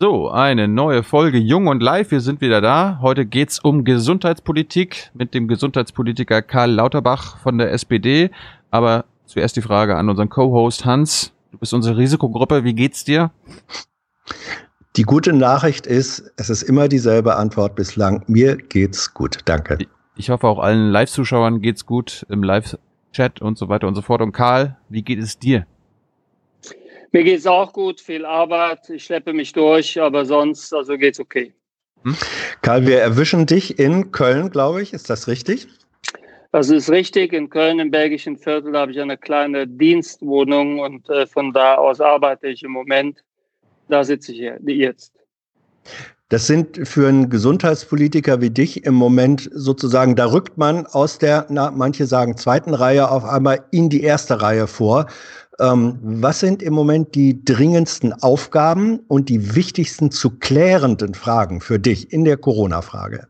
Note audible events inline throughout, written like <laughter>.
So, eine neue Folge Jung und Live. Wir sind wieder da. Heute geht's um Gesundheitspolitik mit dem Gesundheitspolitiker Karl Lauterbach von der SPD. Aber zuerst die Frage an unseren Co-Host Hans. Du bist unsere Risikogruppe. Wie geht's dir? Die gute Nachricht ist, es ist immer dieselbe Antwort bislang. Mir geht's gut. Danke. Ich hoffe auch allen Live-Zuschauern geht's gut im Live-Chat und so weiter und so fort. Und Karl, wie geht es dir? Mir geht es auch gut, viel Arbeit, ich schleppe mich durch, aber sonst, also geht's okay. Hm? Karl, wir erwischen dich in Köln, glaube ich. Ist das richtig? Das ist richtig. In Köln im belgischen Viertel habe ich eine kleine Dienstwohnung und äh, von da aus arbeite ich im Moment. Da sitze ich jetzt. Das sind für einen Gesundheitspolitiker wie dich im Moment sozusagen, da rückt man aus der, na, manche sagen zweiten Reihe auf einmal in die erste Reihe vor. Ähm, was sind im Moment die dringendsten Aufgaben und die wichtigsten zu klärenden Fragen für dich in der Corona-Frage?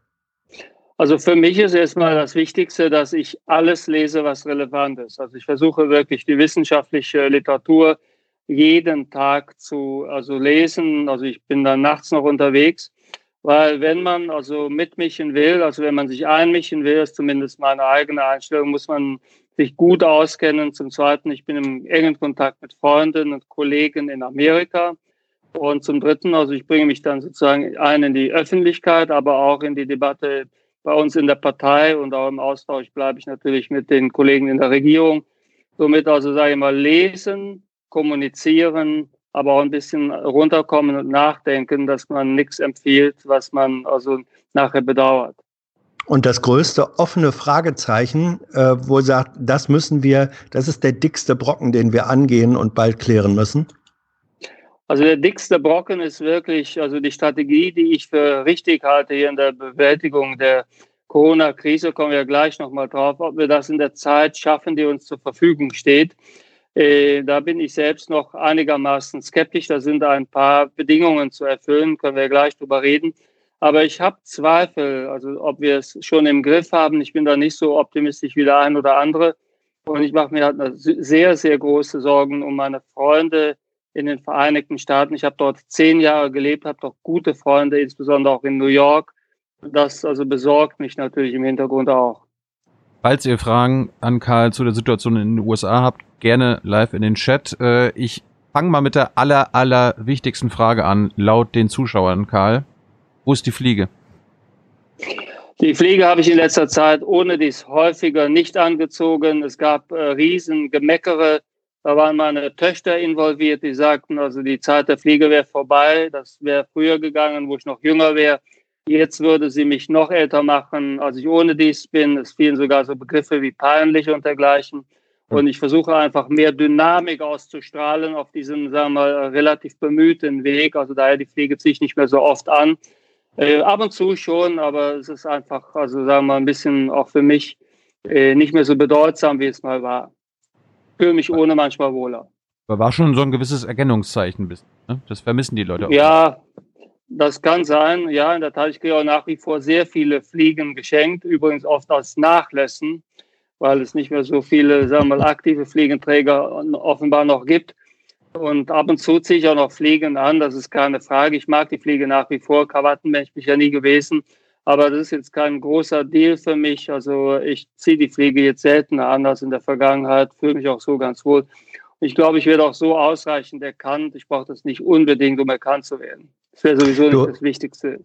Also für mich ist erstmal das Wichtigste, dass ich alles lese, was relevant ist. Also ich versuche wirklich die wissenschaftliche Literatur jeden Tag zu also lesen. Also ich bin dann nachts noch unterwegs, weil wenn man also mitmischen will, also wenn man sich einmischen will, ist zumindest meine eigene Einstellung, muss man sich gut auskennen. Zum Zweiten, ich bin im engen Kontakt mit Freunden und Kollegen in Amerika. Und zum Dritten, also ich bringe mich dann sozusagen ein in die Öffentlichkeit, aber auch in die Debatte bei uns in der Partei und auch im Austausch bleibe ich natürlich mit den Kollegen in der Regierung. Somit also sage ich mal lesen, kommunizieren, aber auch ein bisschen runterkommen und nachdenken, dass man nichts empfiehlt, was man also nachher bedauert. Und das größte offene Fragezeichen, äh, wo sagt, das müssen wir, das ist der dickste Brocken, den wir angehen und bald klären müssen? Also der dickste Brocken ist wirklich, also die Strategie, die ich für richtig halte hier in der Bewältigung der Corona-Krise, kommen wir gleich nochmal drauf, ob wir das in der Zeit schaffen, die uns zur Verfügung steht. Äh, da bin ich selbst noch einigermaßen skeptisch. Da sind ein paar Bedingungen zu erfüllen, können wir gleich drüber reden. Aber ich habe Zweifel, also ob wir es schon im Griff haben. Ich bin da nicht so optimistisch wie der ein oder andere. Und ich mache mir halt sehr, sehr große Sorgen um meine Freunde in den Vereinigten Staaten. Ich habe dort zehn Jahre gelebt, habe dort gute Freunde, insbesondere auch in New York. Das also besorgt mich natürlich im Hintergrund auch. Falls ihr Fragen an Karl zu der Situation in den USA habt, gerne live in den Chat. Äh, ich fange mal mit der aller, aller wichtigsten Frage an, laut den Zuschauern, Karl. Wo ist die Fliege? Die Fliege habe ich in letzter Zeit ohne dies häufiger nicht angezogen. Es gab äh, Riesengemeckere. Da waren meine Töchter involviert, die sagten, also die Zeit der Fliege wäre vorbei. Das wäre früher gegangen, wo ich noch jünger wäre. Jetzt würde sie mich noch älter machen, als ich ohne dies bin. Es fielen sogar so Begriffe wie peinlich und dergleichen. Und ich versuche einfach mehr Dynamik auszustrahlen auf diesem, sagen wir mal, relativ bemühten Weg. Also daher die Fliege ziehe ich nicht mehr so oft an. Äh, ab und zu schon, aber es ist einfach, also sagen wir mal, ein bisschen auch für mich äh, nicht mehr so bedeutsam, wie es mal war. Fühle mich ohne manchmal wohler. Aber war schon so ein gewisses Erkennungszeichen, ne? das vermissen die Leute auch. Ja, das kann sein. Ja, in der Tat, ich kriege auch nach wie vor sehr viele Fliegen geschenkt, übrigens oft als Nachlässen, weil es nicht mehr so viele, sagen wir mal, aktive Fliegenträger offenbar noch gibt. Und ab und zu ziehe ich auch noch Fliegen an, das ist keine Frage. Ich mag die Fliege nach wie vor. Krawattenmensch bin ich ja nie gewesen. Aber das ist jetzt kein großer Deal für mich. Also ich ziehe die Fliege jetzt seltener an als in der Vergangenheit, fühle mich auch so ganz wohl. Ich glaube, ich werde auch so ausreichend erkannt. Ich brauche das nicht unbedingt, um erkannt zu werden. Das wäre sowieso nicht das Wichtigste.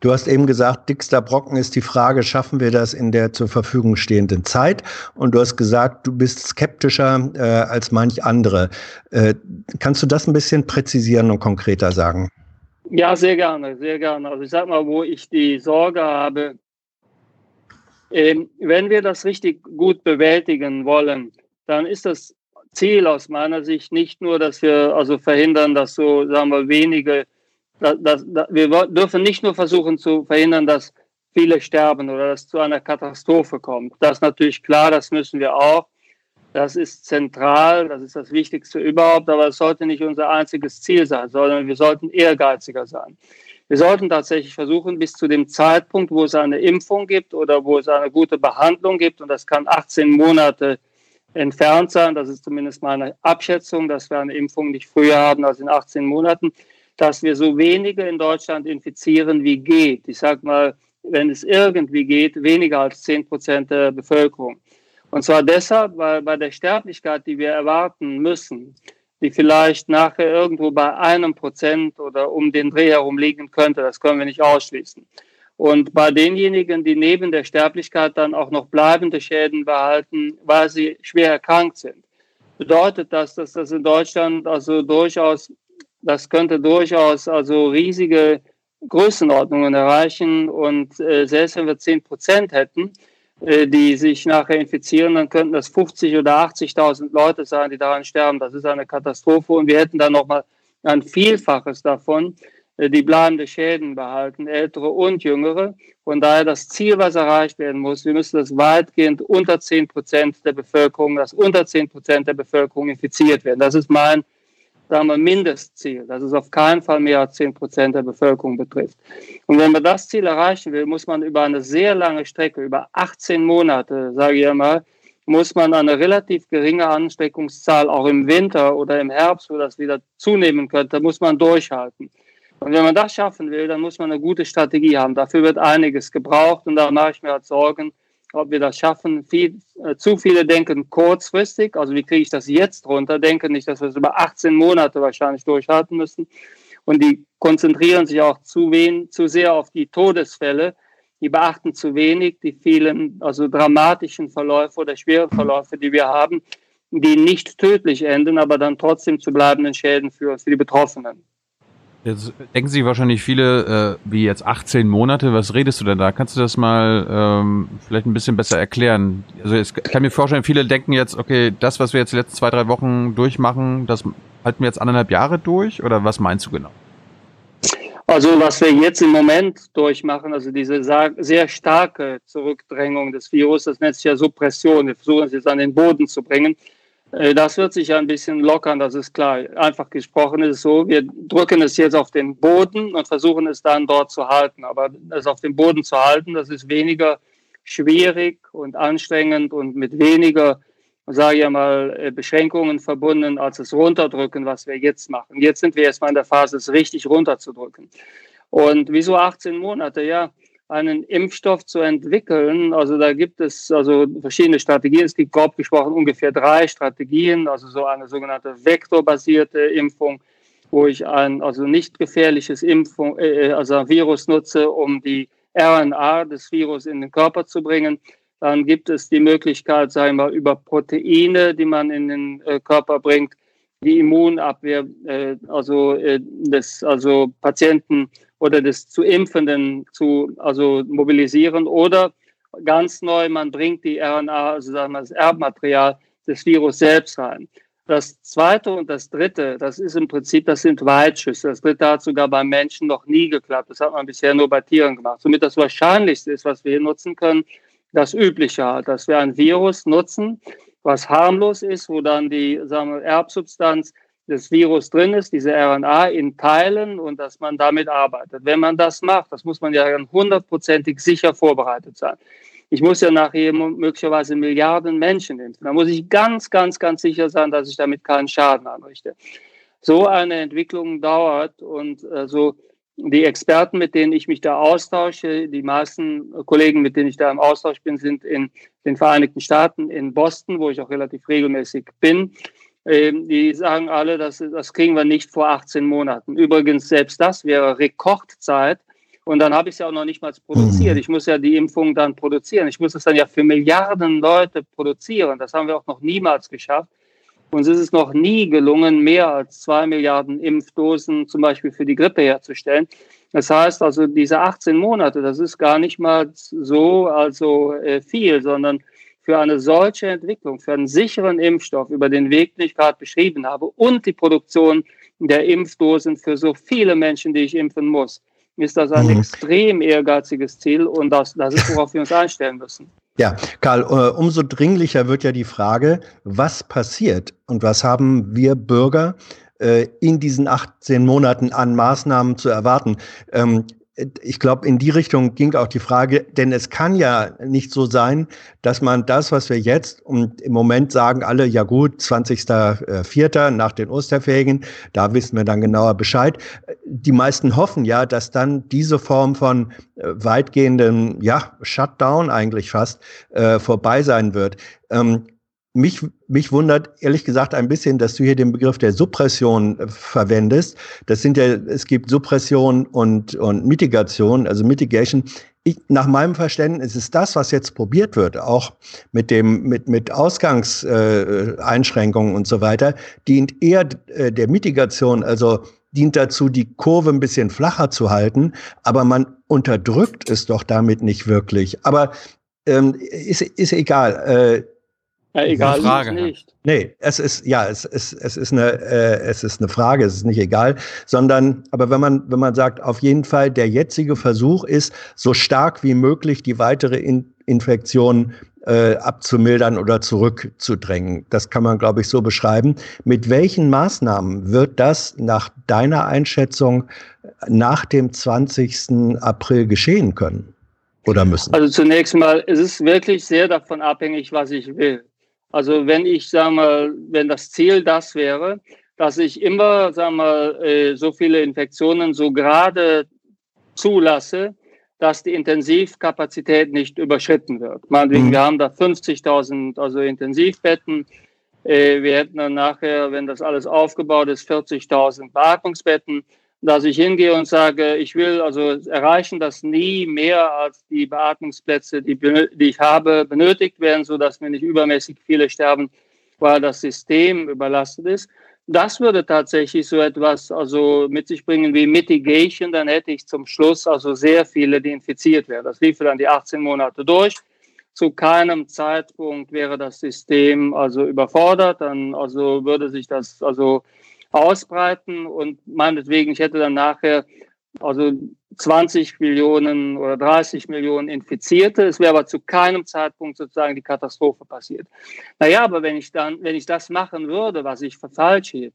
Du hast eben gesagt, dickster Brocken ist die Frage, schaffen wir das in der zur Verfügung stehenden Zeit? Und du hast gesagt, du bist skeptischer äh, als manch andere. Äh, kannst du das ein bisschen präzisieren und konkreter sagen? Ja, sehr gerne, sehr gerne. Also ich sag mal, wo ich die Sorge habe, äh, wenn wir das richtig gut bewältigen wollen, dann ist das Ziel aus meiner Sicht nicht nur, dass wir also verhindern, dass so, sagen wir, wenige das, das, wir dürfen nicht nur versuchen zu verhindern, dass viele sterben oder dass es zu einer Katastrophe kommt. Das ist natürlich klar, das müssen wir auch. Das ist zentral, das ist das Wichtigste überhaupt, aber es sollte nicht unser einziges Ziel sein, sondern wir sollten ehrgeiziger sein. Wir sollten tatsächlich versuchen, bis zu dem Zeitpunkt, wo es eine Impfung gibt oder wo es eine gute Behandlung gibt, und das kann 18 Monate entfernt sein, das ist zumindest meine Abschätzung, dass wir eine Impfung nicht früher haben als in 18 Monaten, dass wir so wenige in Deutschland infizieren, wie geht. Ich sage mal, wenn es irgendwie geht, weniger als 10 Prozent der Bevölkerung. Und zwar deshalb, weil bei der Sterblichkeit, die wir erwarten müssen, die vielleicht nachher irgendwo bei einem Prozent oder um den Dreh herum liegen könnte. Das können wir nicht ausschließen. Und bei denjenigen, die neben der Sterblichkeit dann auch noch bleibende Schäden behalten, weil sie schwer erkrankt sind, bedeutet das, dass das in Deutschland also durchaus, das könnte durchaus also riesige Größenordnungen erreichen. Und äh, selbst wenn wir zehn Prozent hätten, äh, die sich nachher infizieren, dann könnten das 50 oder 80.000 Leute sein, die daran sterben. Das ist eine Katastrophe und wir hätten dann nochmal ein Vielfaches davon, äh, die bleibende Schäden behalten, ältere und jüngere. Von daher das Ziel, was erreicht werden muss, wir müssen das weitgehend unter 10 Prozent der Bevölkerung, dass unter 10 Prozent der Bevölkerung infiziert werden. Das ist mein sagen wir, Mindestziel, dass es auf keinen Fall mehr als 10 Prozent der Bevölkerung betrifft. Und wenn man das Ziel erreichen will, muss man über eine sehr lange Strecke, über 18 Monate, sage ich einmal, muss man eine relativ geringe Ansteckungszahl auch im Winter oder im Herbst, wo das wieder zunehmen könnte, muss man durchhalten. Und wenn man das schaffen will, dann muss man eine gute Strategie haben. Dafür wird einiges gebraucht und da mache ich mir halt Sorgen, ob wir das schaffen. Viel, äh, zu viele denken kurzfristig, also wie kriege ich das jetzt runter, denken nicht, dass wir es über 18 Monate wahrscheinlich durchhalten müssen. Und die konzentrieren sich auch zu, wen, zu sehr auf die Todesfälle. Die beachten zu wenig die vielen, also dramatischen Verläufe oder schweren Verläufe, die wir haben, die nicht tödlich enden, aber dann trotzdem zu bleibenden Schäden führen für die Betroffenen. Jetzt denken Sie wahrscheinlich viele, äh, wie jetzt 18 Monate, was redest du denn da? Kannst du das mal ähm, vielleicht ein bisschen besser erklären? Also ich kann mir vorstellen, viele denken jetzt, okay, das, was wir jetzt die letzten zwei, drei Wochen durchmachen, das halten wir jetzt anderthalb Jahre durch oder was meinst du genau? Also was wir jetzt im Moment durchmachen, also diese sehr starke Zurückdrängung des Virus, das nennt sich ja Suppression, wir versuchen es jetzt an den Boden zu bringen, das wird sich ein bisschen lockern, das ist klar. Einfach gesprochen ist es so, wir drücken es jetzt auf den Boden und versuchen es dann dort zu halten. Aber es auf dem Boden zu halten, das ist weniger schwierig und anstrengend und mit weniger, sage ich mal, äh, Beschränkungen verbunden, als das Runterdrücken, was wir jetzt machen. Jetzt sind wir erstmal in der Phase, es richtig runterzudrücken. Und wieso 18 Monate? Ja, einen Impfstoff zu entwickeln. Also da gibt es also verschiedene Strategien. Es gibt grob gesprochen ungefähr drei Strategien, also so eine sogenannte vektorbasierte Impfung, wo ich ein also nicht gefährliches Impfung, äh, also ein Virus nutze, um die RNA des Virus in den Körper zu bringen. Dann gibt es die Möglichkeit, sagen wir, über Proteine, die man in den äh, Körper bringt, die Immunabwehr, äh, also äh, des also Patienten oder des zu Impfenden zu also mobilisieren oder ganz neu, man bringt die RNA, also sagen wir das Erbmaterial des Virus selbst rein. Das zweite und das dritte, das ist im Prinzip, das sind Weitschüsse. Das dritte hat sogar beim Menschen noch nie geklappt. Das hat man bisher nur bei Tieren gemacht. Somit das Wahrscheinlichste ist, was wir hier nutzen können, das Übliche halt, dass wir ein Virus nutzen, was harmlos ist, wo dann die sagen wir, Erbsubstanz des Virus drin ist, diese RNA in Teilen und dass man damit arbeitet. Wenn man das macht, das muss man ja hundertprozentig sicher vorbereitet sein. Ich muss ja nachher möglicherweise Milliarden Menschen impfen. Da muss ich ganz, ganz, ganz sicher sein, dass ich damit keinen Schaden anrichte. So eine Entwicklung dauert und also die Experten, mit denen ich mich da austausche, die meisten Kollegen, mit denen ich da im Austausch bin, sind in den Vereinigten Staaten, in Boston, wo ich auch relativ regelmäßig bin. Ähm, die sagen alle, das, das kriegen wir nicht vor 18 Monaten. Übrigens, selbst das wäre Rekordzeit. Und dann habe ich es ja auch noch nicht mal produziert. Mhm. Ich muss ja die Impfung dann produzieren. Ich muss es dann ja für Milliarden Leute produzieren. Das haben wir auch noch niemals geschafft. Uns ist es noch nie gelungen, mehr als zwei Milliarden Impfdosen zum Beispiel für die Grippe herzustellen. Das heißt also, diese 18 Monate, das ist gar nicht mal so also äh, viel, sondern für eine solche Entwicklung, für einen sicheren Impfstoff über den Weg, den ich gerade beschrieben habe und die Produktion der Impfdosen für so viele Menschen, die ich impfen muss, ist das ein mhm. extrem ehrgeiziges Ziel und das, das ist, worauf wir uns einstellen müssen. Ja, Karl, äh, umso dringlicher wird ja die Frage, was passiert und was haben wir Bürger äh, in diesen 18 Monaten an Maßnahmen zu erwarten? Ich glaube, in die Richtung ging auch die Frage, denn es kann ja nicht so sein, dass man das, was wir jetzt und im Moment sagen alle, ja gut, 20.04. nach den Osterferien, da wissen wir dann genauer Bescheid. Die meisten hoffen ja, dass dann diese Form von äh, weitgehenden, ja, Shutdown eigentlich fast äh, vorbei sein wird. Ähm, mich, mich wundert ehrlich gesagt ein bisschen, dass du hier den Begriff der Suppression äh, verwendest. Das sind ja, es gibt Suppression und, und Mitigation, also Mitigation. Ich, nach meinem Verständnis ist das, was jetzt probiert wird, auch mit dem, mit, mit Ausgangseinschränkungen äh, und so weiter, dient eher äh, der Mitigation, also dient dazu, die Kurve ein bisschen flacher zu halten, aber man unterdrückt es doch damit nicht wirklich. Aber ähm, ist, ist egal. Äh, ja, egal, Frage. nicht. Nee, es ist, ja, es ist, es ist eine, äh, es ist eine Frage, es ist nicht egal, sondern, aber wenn man, wenn man sagt, auf jeden Fall, der jetzige Versuch ist, so stark wie möglich die weitere In Infektion äh, abzumildern oder zurückzudrängen. Das kann man, glaube ich, so beschreiben. Mit welchen Maßnahmen wird das nach deiner Einschätzung nach dem 20. April geschehen können? Oder müssen? Also zunächst mal, es ist wirklich sehr davon abhängig, was ich will. Also wenn ich, sage mal, wenn das Ziel das wäre, dass ich immer, sage mal, äh, so viele Infektionen so gerade zulasse, dass die Intensivkapazität nicht überschritten wird. Meinetwegen, mhm. wir haben da 50.000 also Intensivbetten. Äh, wir hätten dann nachher, wenn das alles aufgebaut ist, 40.000 Beatmungsbetten dass ich hingehe und sage, ich will also erreichen, dass nie mehr als die Beatmungsplätze, die, die ich habe, benötigt werden, so dass mir nicht übermäßig viele sterben, weil das System überlastet ist. Das würde tatsächlich so etwas also mit sich bringen wie Mitigation. Dann hätte ich zum Schluss also sehr viele, die infiziert werden. Das lief dann die 18 Monate durch. Zu keinem Zeitpunkt wäre das System also überfordert. Dann also würde sich das also ausbreiten und meinetwegen, ich hätte dann nachher also 20 Millionen oder 30 Millionen Infizierte. Es wäre aber zu keinem Zeitpunkt sozusagen die Katastrophe passiert. Naja, aber wenn ich dann, wenn ich das machen würde, was ich für falsch hielt,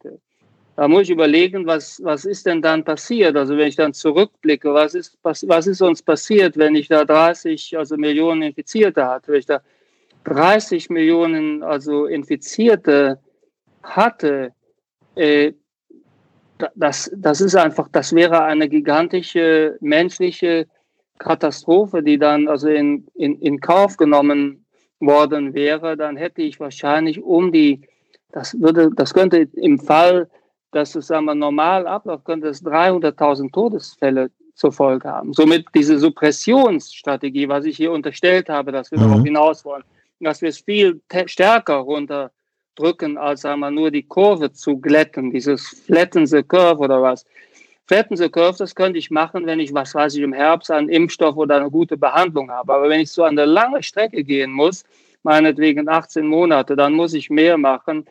da muss ich überlegen, was, was ist denn dann passiert? Also wenn ich dann zurückblicke, was ist, was, was ist uns passiert, wenn ich da 30 also Millionen Infizierte hatte, wenn ich da 30 Millionen also Infizierte hatte, äh, das, das ist einfach, das wäre eine gigantische menschliche Katastrophe, die dann also in, in, in Kauf genommen worden wäre, dann hätte ich wahrscheinlich um die, das würde, das könnte im Fall, dass es sagen wir, normal abläuft, könnte es 300.000 Todesfälle zur Folge haben. Somit diese Suppressionsstrategie, was ich hier unterstellt habe, dass wir mhm. darauf hinaus wollen, dass wir es viel stärker runter drücken, als einmal nur die Kurve zu glätten, dieses Flatten the Curve oder was. Flatten the Curve, das könnte ich machen, wenn ich, was weiß ich, im Herbst einen Impfstoff oder eine gute Behandlung habe. Aber wenn ich so eine lange Strecke gehen muss, meinetwegen 18 Monate, dann muss ich mehr machen.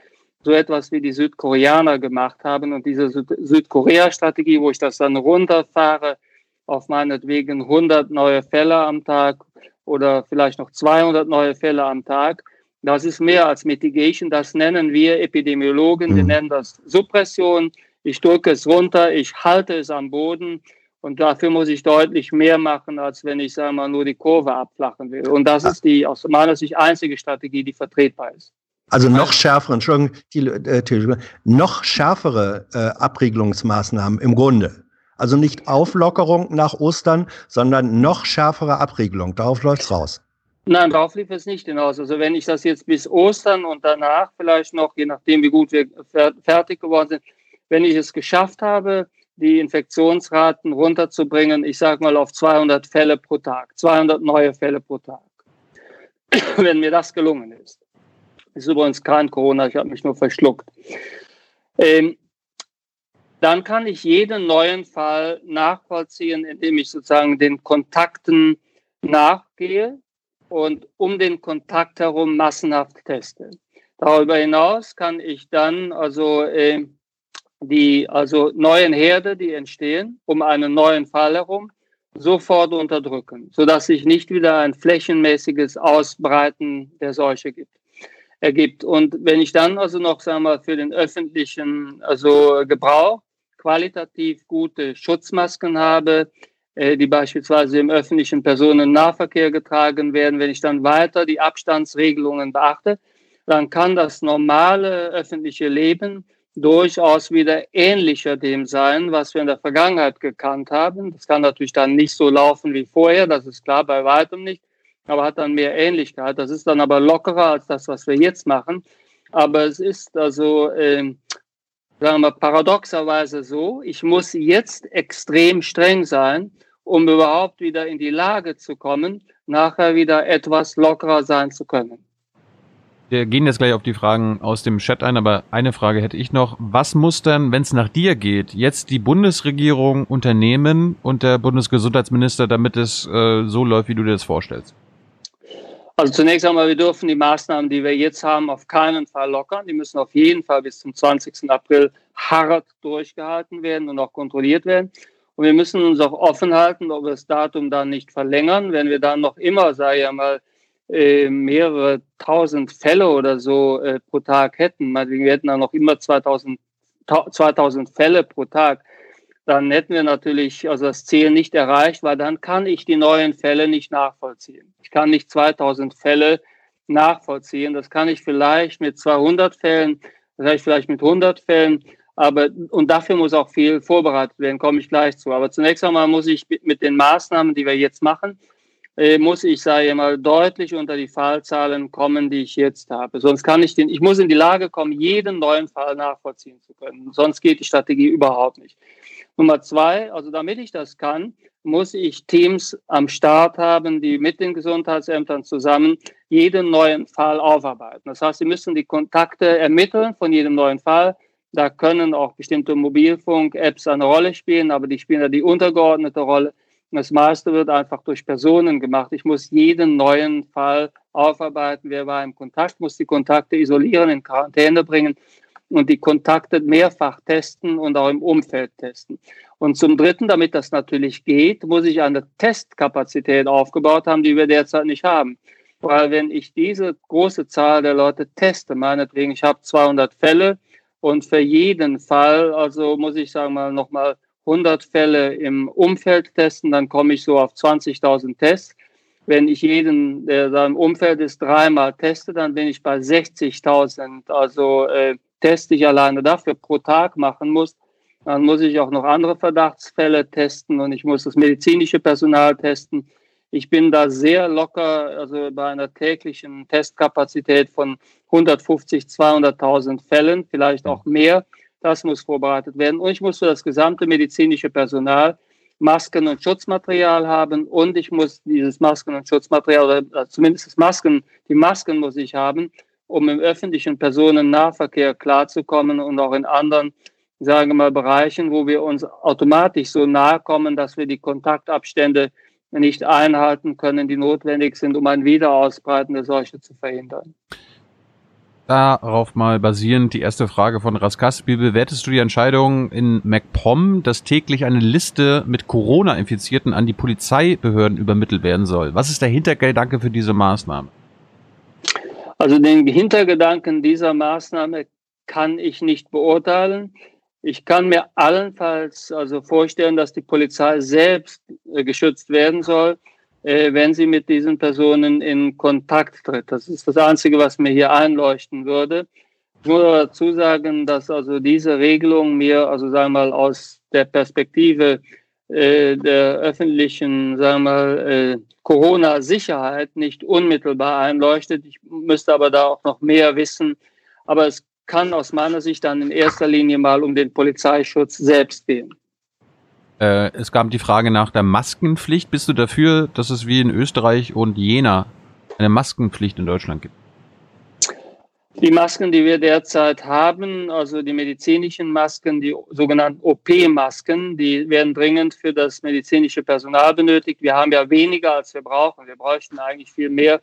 So etwas wie die Südkoreaner gemacht haben und diese Südkorea-Strategie, wo ich das dann runterfahre auf meinetwegen 100 neue Fälle am Tag oder vielleicht noch 200 neue Fälle am Tag das ist mehr als Mitigation, das nennen wir Epidemiologen, mhm. wir nennen das Suppression. Ich drücke es runter, ich halte es am Boden und dafür muss ich deutlich mehr machen, als wenn ich, sagen mal, nur die Kurve abflachen will. Und das ist die aus meiner Sicht einzige Strategie, die vertretbar ist. Also noch schärfere, Entschuldigung, die, äh, noch schärfere äh, Abriegelungsmaßnahmen im Grunde. Also nicht Auflockerung nach Ostern, sondern noch schärfere Abriegelung. Darauf läuft's raus. Nein, darauf lief es nicht hinaus. Also wenn ich das jetzt bis Ostern und danach vielleicht noch, je nachdem wie gut wir fertig geworden sind, wenn ich es geschafft habe, die Infektionsraten runterzubringen, ich sage mal auf 200 Fälle pro Tag, 200 neue Fälle pro Tag. <clears throat> wenn mir das gelungen ist. Ist übrigens kein Corona, ich habe mich nur verschluckt. Ähm, dann kann ich jeden neuen Fall nachvollziehen, indem ich sozusagen den Kontakten nachgehe und um den Kontakt herum massenhaft teste. Darüber hinaus kann ich dann also äh, die also neuen Herde, die entstehen, um einen neuen Fall herum, sofort unterdrücken, sodass sich nicht wieder ein flächenmäßiges Ausbreiten der Seuche gibt, ergibt. Und wenn ich dann also noch, sagen wir, für den öffentlichen also Gebrauch qualitativ gute Schutzmasken habe, die beispielsweise im öffentlichen Personennahverkehr getragen werden, wenn ich dann weiter die Abstandsregelungen beachte, dann kann das normale öffentliche Leben durchaus wieder ähnlicher dem sein, was wir in der Vergangenheit gekannt haben. Das kann natürlich dann nicht so laufen wie vorher, das ist klar, bei weitem nicht, aber hat dann mehr Ähnlichkeit. Das ist dann aber lockerer als das, was wir jetzt machen. Aber es ist also, äh, sagen wir paradoxerweise so, ich muss jetzt extrem streng sein, um überhaupt wieder in die Lage zu kommen, nachher wieder etwas lockerer sein zu können. Wir gehen jetzt gleich auf die Fragen aus dem Chat ein, aber eine Frage hätte ich noch. Was muss denn, wenn es nach dir geht, jetzt die Bundesregierung unternehmen und der Bundesgesundheitsminister, damit es äh, so läuft, wie du dir das vorstellst? Also zunächst einmal, wir dürfen die Maßnahmen, die wir jetzt haben, auf keinen Fall lockern. Die müssen auf jeden Fall bis zum 20. April hart durchgehalten werden und auch kontrolliert werden. Und wir müssen uns auch offen halten, ob wir das Datum dann nicht verlängern. Wenn wir dann noch immer, sage ich einmal, äh, mehrere tausend Fälle oder so äh, pro Tag hätten, wir hätten dann noch immer 2000, 2000 Fälle pro Tag, dann hätten wir natürlich also das Ziel nicht erreicht, weil dann kann ich die neuen Fälle nicht nachvollziehen. Ich kann nicht 2000 Fälle nachvollziehen. Das kann ich vielleicht mit 200 Fällen, vielleicht vielleicht mit 100 Fällen, aber und dafür muss auch viel vorbereitet werden, komme ich gleich zu. Aber zunächst einmal muss ich mit den Maßnahmen, die wir jetzt machen, äh, muss ich, sage mal, deutlich unter die Fallzahlen kommen, die ich jetzt habe. Sonst kann ich den, ich muss in die Lage kommen, jeden neuen Fall nachvollziehen zu können. Sonst geht die Strategie überhaupt nicht. Nummer zwei, also damit ich das kann, muss ich Teams am Start haben, die mit den Gesundheitsämtern zusammen jeden neuen Fall aufarbeiten. Das heißt, sie müssen die Kontakte ermitteln von jedem neuen Fall. Da können auch bestimmte Mobilfunk-Apps eine Rolle spielen, aber die spielen da die untergeordnete Rolle. Das meiste wird einfach durch Personen gemacht. Ich muss jeden neuen Fall aufarbeiten. Wer war im Kontakt, muss die Kontakte isolieren, in Quarantäne bringen und die Kontakte mehrfach testen und auch im Umfeld testen. Und zum Dritten, damit das natürlich geht, muss ich eine Testkapazität aufgebaut haben, die wir derzeit nicht haben. Weil wenn ich diese große Zahl der Leute teste, meinetwegen, ich habe 200 Fälle und für jeden Fall, also muss ich sagen mal nochmal 100 Fälle im Umfeld testen, dann komme ich so auf 20.000 Tests. Wenn ich jeden, der da im Umfeld ist, dreimal teste, dann bin ich bei 60.000. Also äh, Tests, die ich alleine dafür pro Tag machen muss. Dann muss ich auch noch andere Verdachtsfälle testen und ich muss das medizinische Personal testen. Ich bin da sehr locker, also bei einer täglichen Testkapazität von 150, 200.000 Fällen, vielleicht auch mehr. Das muss vorbereitet werden. Und ich muss für das gesamte medizinische Personal Masken und Schutzmaterial haben und ich muss dieses Masken und Schutzmaterial oder zumindest Masken, die Masken muss ich haben, um im öffentlichen Personennahverkehr klarzukommen und auch in anderen, sagen wir mal, Bereichen, wo wir uns automatisch so nahe kommen, dass wir die Kontaktabstände nicht einhalten können, die notwendig sind, um ein Wiederausbreiten der Seuche zu verhindern. Darauf mal basierend die erste Frage von Raskas. Wie bewertest du die Entscheidung in MacPom, dass täglich eine Liste mit Corona-Infizierten an die Polizeibehörden übermittelt werden soll? Was ist der Hintergedanke für diese Maßnahme? Also den Hintergedanken dieser Maßnahme kann ich nicht beurteilen. Ich kann mir allenfalls also vorstellen, dass die Polizei selbst äh, geschützt werden soll äh, wenn sie mit diesen Personen in Kontakt tritt. Das ist das Einzige, was mir hier einleuchten würde. Ich muss aber dazu sagen, dass also diese Regelung mir, also sagen wir mal, aus der Perspektive äh, der öffentlichen, sagen wir mal, äh, Corona-Sicherheit nicht unmittelbar einleuchtet. Ich müsste aber da auch noch mehr wissen. Aber es kann aus meiner Sicht dann in erster Linie mal um den Polizeischutz selbst gehen. Äh, es gab die Frage nach der Maskenpflicht. Bist du dafür, dass es wie in Österreich und Jena eine Maskenpflicht in Deutschland gibt? Die Masken, die wir derzeit haben, also die medizinischen Masken, die sogenannten OP-Masken, die werden dringend für das medizinische Personal benötigt. Wir haben ja weniger, als wir brauchen. Wir bräuchten eigentlich viel mehr.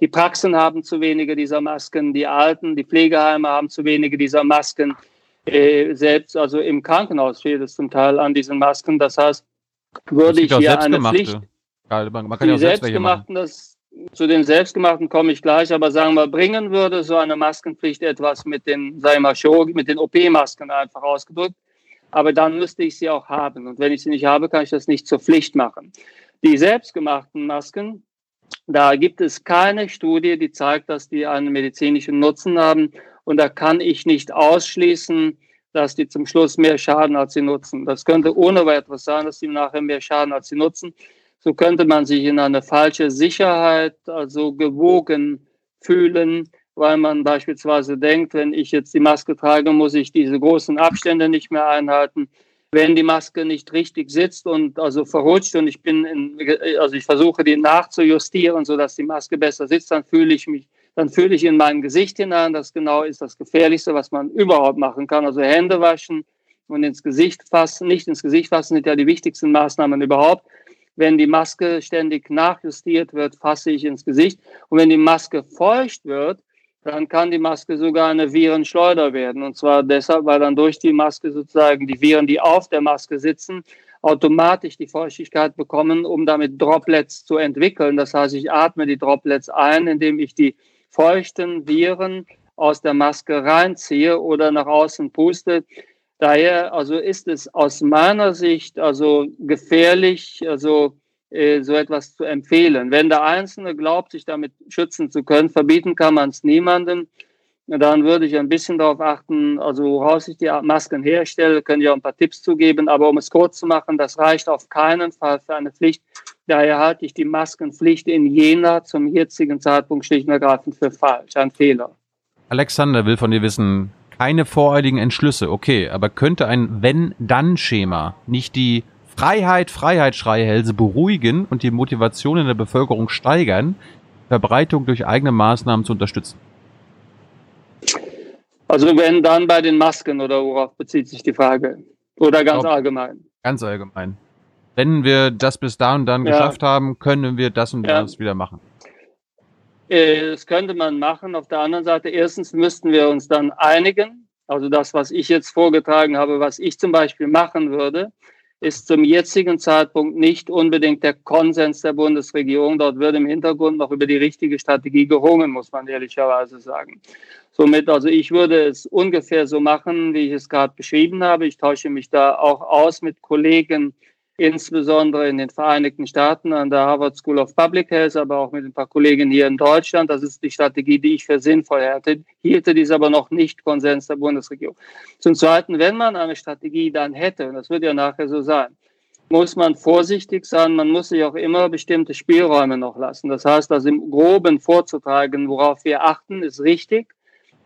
Die Praxen haben zu wenige dieser Masken, die Alten, die Pflegeheime haben zu wenige dieser Masken. Äh, selbst also im Krankenhaus fehlt es zum Teil an diesen Masken. Das heißt, würde ich hier eine Pflicht. Man, man kann die ja selbstgemachten, das, zu den selbstgemachten komme ich gleich, aber sagen wir, bringen würde so eine Maskenpflicht etwas mit den, wir mal, mit den OP-Masken einfach ausgedrückt. Aber dann müsste ich sie auch haben. Und wenn ich sie nicht habe, kann ich das nicht zur Pflicht machen. Die selbstgemachten Masken, da gibt es keine Studie, die zeigt, dass die einen medizinischen Nutzen haben. Und da kann ich nicht ausschließen, dass die zum Schluss mehr schaden, als sie nutzen. Das könnte ohne weiteres sein, dass sie nachher mehr schaden, als sie nutzen. So könnte man sich in eine falsche Sicherheit, also gewogen fühlen, weil man beispielsweise denkt, wenn ich jetzt die Maske trage, muss ich diese großen Abstände nicht mehr einhalten. Wenn die Maske nicht richtig sitzt und also verrutscht und ich bin, in, also ich versuche die nachzujustieren, sodass die Maske besser sitzt, dann fühle ich mich dann fühle ich in mein Gesicht hinein. Das genau ist das Gefährlichste, was man überhaupt machen kann. Also Hände waschen und ins Gesicht fassen, nicht ins Gesicht fassen, sind ja die wichtigsten Maßnahmen überhaupt. Wenn die Maske ständig nachjustiert wird, fasse ich ins Gesicht. Und wenn die Maske feucht wird, dann kann die Maske sogar eine Virenschleuder werden. Und zwar deshalb, weil dann durch die Maske sozusagen die Viren, die auf der Maske sitzen, automatisch die Feuchtigkeit bekommen, um damit Droplets zu entwickeln. Das heißt, ich atme die Droplets ein, indem ich die feuchten Viren aus der Maske reinziehe oder nach außen puste. Daher also ist es aus meiner Sicht also gefährlich, also äh, so etwas zu empfehlen. Wenn der Einzelne glaubt, sich damit schützen zu können, verbieten kann man es niemandem. Dann würde ich ein bisschen darauf achten, also woraus ich die Masken herstelle, können ja ein paar Tipps zugeben, aber um es kurz zu machen, das reicht auf keinen Fall für eine Pflicht. Daher halte ich die Maskenpflicht in Jena zum jetzigen Zeitpunkt schlicht und ergreifend für falsch, ein Fehler. Alexander will von dir wissen, keine voreiligen Entschlüsse, okay, aber könnte ein Wenn-Dann-Schema nicht die Freiheit, Freiheit-Schreihälse beruhigen und die Motivation in der Bevölkerung steigern, Verbreitung durch eigene Maßnahmen zu unterstützen? Also wenn dann bei den Masken oder worauf bezieht sich die Frage? Oder ganz Auch allgemein? Ganz allgemein. Wenn wir das bis da und dann ja. geschafft haben, können wir das und ja. das wieder machen. Äh, das könnte man machen. Auf der anderen Seite, erstens müssten wir uns dann einigen. Also das, was ich jetzt vorgetragen habe, was ich zum Beispiel machen würde, ist zum jetzigen Zeitpunkt nicht unbedingt der Konsens der Bundesregierung. Dort wird im Hintergrund noch über die richtige Strategie gerungen, muss man ehrlicherweise sagen. Somit, also ich würde es ungefähr so machen, wie ich es gerade beschrieben habe. Ich tausche mich da auch aus mit Kollegen, insbesondere in den Vereinigten Staaten an der Harvard School of Public Health, aber auch mit ein paar Kollegen hier in Deutschland. Das ist die Strategie, die ich für sinnvoll hätte, hielte dies aber noch nicht Konsens der Bundesregierung. Zum Zweiten, wenn man eine Strategie dann hätte, und das wird ja nachher so sein, muss man vorsichtig sein, man muss sich auch immer bestimmte Spielräume noch lassen. Das heißt, das im Groben vorzutragen, worauf wir achten, ist richtig.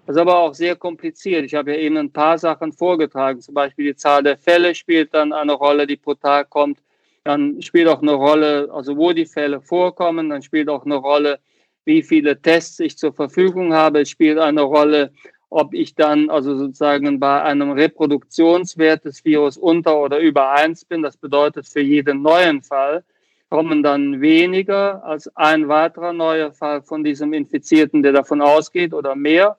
Das ist aber auch sehr kompliziert. Ich habe ja eben ein paar Sachen vorgetragen. Zum Beispiel die Zahl der Fälle spielt dann eine Rolle, die pro Tag kommt. Dann spielt auch eine Rolle, also wo die Fälle vorkommen. Dann spielt auch eine Rolle, wie viele Tests ich zur Verfügung habe. Es spielt eine Rolle, ob ich dann also sozusagen bei einem Reproduktionswert des Virus unter oder über eins bin. Das bedeutet, für jeden neuen Fall kommen dann weniger als ein weiterer neuer Fall von diesem Infizierten, der davon ausgeht, oder mehr.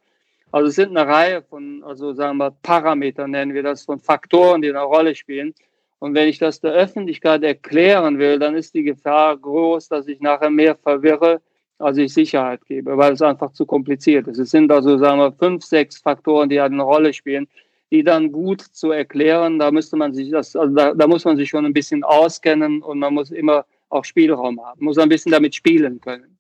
Also es sind eine Reihe von, also sagen wir Parameter nennen wir das, von Faktoren, die eine Rolle spielen. Und wenn ich das der Öffentlichkeit erklären will, dann ist die Gefahr groß, dass ich nachher mehr verwirre, als ich Sicherheit gebe, weil es einfach zu kompliziert ist. Es sind also, sagen wir, fünf, sechs Faktoren, die eine Rolle spielen, die dann gut zu erklären, da müsste man sich das, also da, da muss man sich schon ein bisschen auskennen und man muss immer auch Spielraum haben, muss ein bisschen damit spielen können.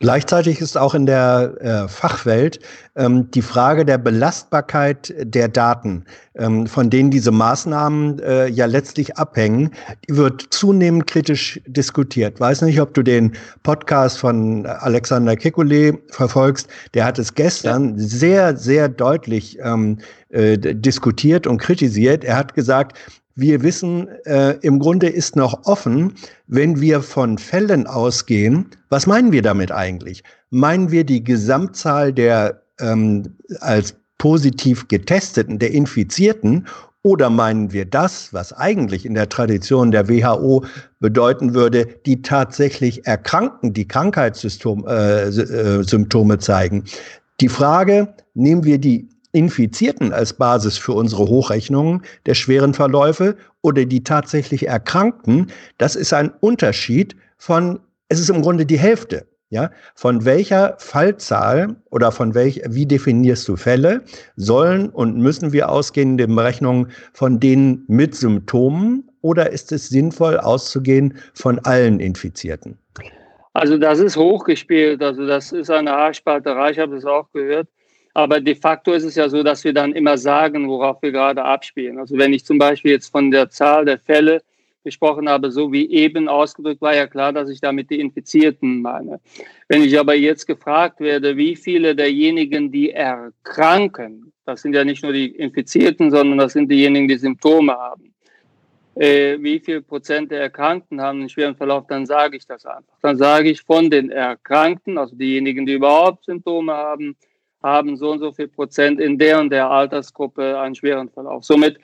Gleichzeitig ist auch in der äh, Fachwelt ähm, die Frage der Belastbarkeit der Daten, ähm, von denen diese Maßnahmen äh, ja letztlich abhängen, die wird zunehmend kritisch diskutiert. Weiß nicht, ob du den Podcast von Alexander Kekulé verfolgst. Der hat es gestern ja. sehr, sehr deutlich ähm, äh, diskutiert und kritisiert. Er hat gesagt, wir wissen, äh, im Grunde ist noch offen, wenn wir von Fällen ausgehen. Was meinen wir damit eigentlich? Meinen wir die Gesamtzahl der ähm, als positiv getesteten, der Infizierten oder meinen wir das, was eigentlich in der Tradition der WHO bedeuten würde, die tatsächlich Erkrankten, die Krankheitssymptome äh, äh, zeigen? Die Frage, nehmen wir die Infizierten als Basis für unsere Hochrechnungen der schweren Verläufe oder die tatsächlich Erkrankten, das ist ein Unterschied von, es ist im Grunde die Hälfte. Ja, von welcher Fallzahl oder von welch, wie definierst du Fälle, sollen und müssen wir ausgehen in Berechnungen von denen mit Symptomen oder ist es sinnvoll auszugehen von allen Infizierten? Also das ist hochgespielt, also das ist eine Haarspalterei, ich habe das auch gehört. Aber de facto ist es ja so, dass wir dann immer sagen, worauf wir gerade abspielen. Also wenn ich zum Beispiel jetzt von der Zahl der Fälle gesprochen habe, so wie eben ausgedrückt, war ja klar, dass ich damit die Infizierten meine. Wenn ich aber jetzt gefragt werde, wie viele derjenigen, die erkranken, das sind ja nicht nur die Infizierten, sondern das sind diejenigen, die Symptome haben, äh, wie viel Prozent der Erkrankten haben einen schweren Verlauf, dann sage ich das einfach. Dann sage ich von den Erkrankten, also diejenigen, die überhaupt Symptome haben, haben so und so viel Prozent in der und der Altersgruppe einen schweren Verlauf. Somit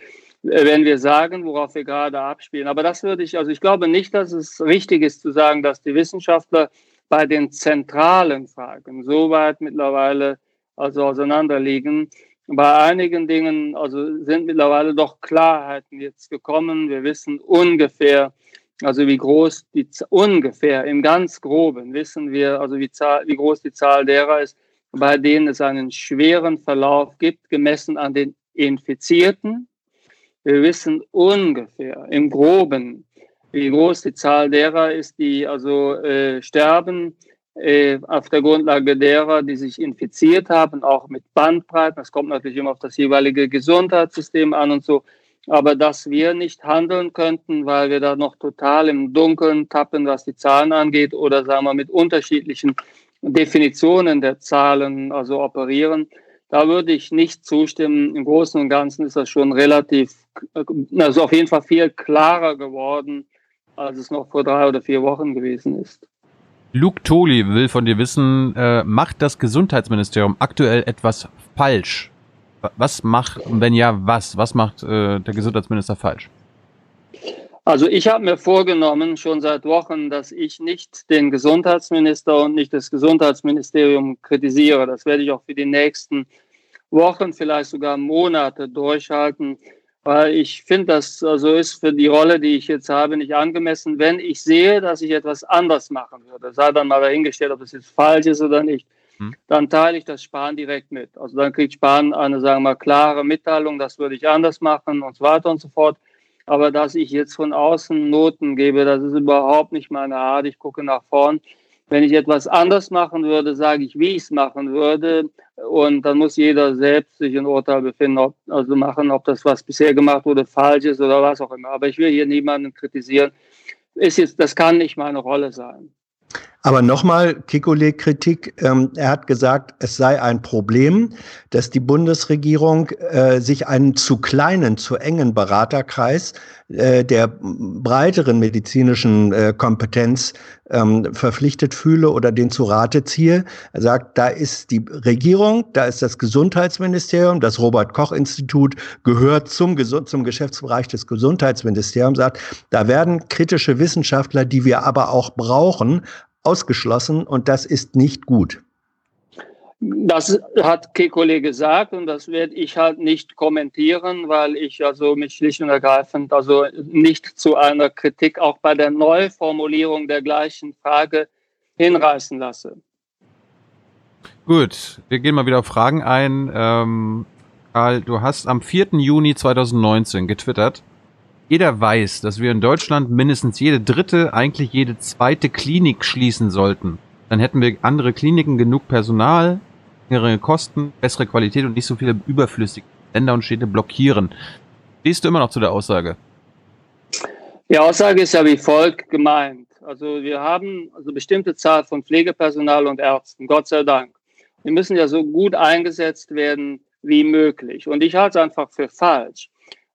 wenn wir sagen, worauf wir gerade abspielen. Aber das würde ich, also ich glaube nicht, dass es richtig ist zu sagen, dass die Wissenschaftler bei den zentralen Fragen so weit mittlerweile also auseinanderliegen. Bei einigen Dingen also sind mittlerweile doch Klarheiten jetzt gekommen. Wir wissen ungefähr, also wie groß die ungefähr im ganz groben wissen wir, also wie, wie groß die Zahl derer ist, bei denen es einen schweren Verlauf gibt, gemessen an den Infizierten wir wissen ungefähr im Groben, wie groß die Zahl derer ist, die also äh, sterben äh, auf der Grundlage derer, die sich infiziert haben, auch mit Bandbreiten. Das kommt natürlich immer auf das jeweilige Gesundheitssystem an und so. Aber dass wir nicht handeln könnten, weil wir da noch total im Dunkeln tappen, was die Zahlen angeht, oder sagen wir mit unterschiedlichen Definitionen der Zahlen also operieren, da würde ich nicht zustimmen. Im Großen und Ganzen ist das schon relativ, also auf jeden Fall viel klarer geworden, als es noch vor drei oder vier Wochen gewesen ist. Luke Toli will von dir wissen, äh, macht das Gesundheitsministerium aktuell etwas falsch? Was macht, wenn ja, was? Was macht äh, der Gesundheitsminister falsch? Also ich habe mir vorgenommen, schon seit Wochen, dass ich nicht den Gesundheitsminister und nicht das Gesundheitsministerium kritisiere. Das werde ich auch für die nächsten Wochen, vielleicht sogar Monate durchhalten, weil ich finde, das also ist für die Rolle, die ich jetzt habe, nicht angemessen, wenn ich sehe, dass ich etwas anders machen würde. Sei dann mal dahingestellt, ob das jetzt falsch ist oder nicht. Hm. Dann teile ich das Spahn direkt mit. Also dann kriegt Spahn eine, sagen wir mal, klare Mitteilung, das würde ich anders machen und so weiter und so fort. Aber dass ich jetzt von außen Noten gebe, das ist überhaupt nicht meine Art. Ich gucke nach vorn. Wenn ich etwas anders machen würde, sage ich, wie ich es machen würde. Und dann muss jeder selbst sich ein Urteil befinden, ob, also machen, ob das, was bisher gemacht wurde, falsch ist oder was auch immer. Aber ich will hier niemanden kritisieren. Ist jetzt, das kann nicht meine Rolle sein. Aber nochmal Kikole-Kritik. Ähm, er hat gesagt, es sei ein Problem, dass die Bundesregierung äh, sich einen zu kleinen, zu engen Beraterkreis äh, der breiteren medizinischen äh, Kompetenz ähm, verpflichtet fühle oder den zu Rate ziehe. Er sagt, da ist die Regierung, da ist das Gesundheitsministerium, das Robert-Koch-Institut gehört zum, zum Geschäftsbereich des Gesundheitsministeriums, sagt, da werden kritische Wissenschaftler, die wir aber auch brauchen, ausgeschlossen und das ist nicht gut. Das hat Kekole gesagt und das werde ich halt nicht kommentieren, weil ich also mich schlicht und ergreifend also nicht zu einer Kritik auch bei der Neuformulierung der gleichen Frage hinreißen lasse. Gut, wir gehen mal wieder auf Fragen ein. Ähm, Karl, du hast am 4. Juni 2019 getwittert, jeder weiß, dass wir in Deutschland mindestens jede dritte, eigentlich jede zweite Klinik schließen sollten. Dann hätten wir andere Kliniken, genug Personal, geringere Kosten, bessere Qualität und nicht so viele überflüssige Länder und Städte blockieren. Stehst du immer noch zu der Aussage? Die Aussage ist ja wie folgt gemeint. Also wir haben also bestimmte Zahl von Pflegepersonal und Ärzten, Gott sei Dank. Die müssen ja so gut eingesetzt werden wie möglich. Und ich halte es einfach für falsch,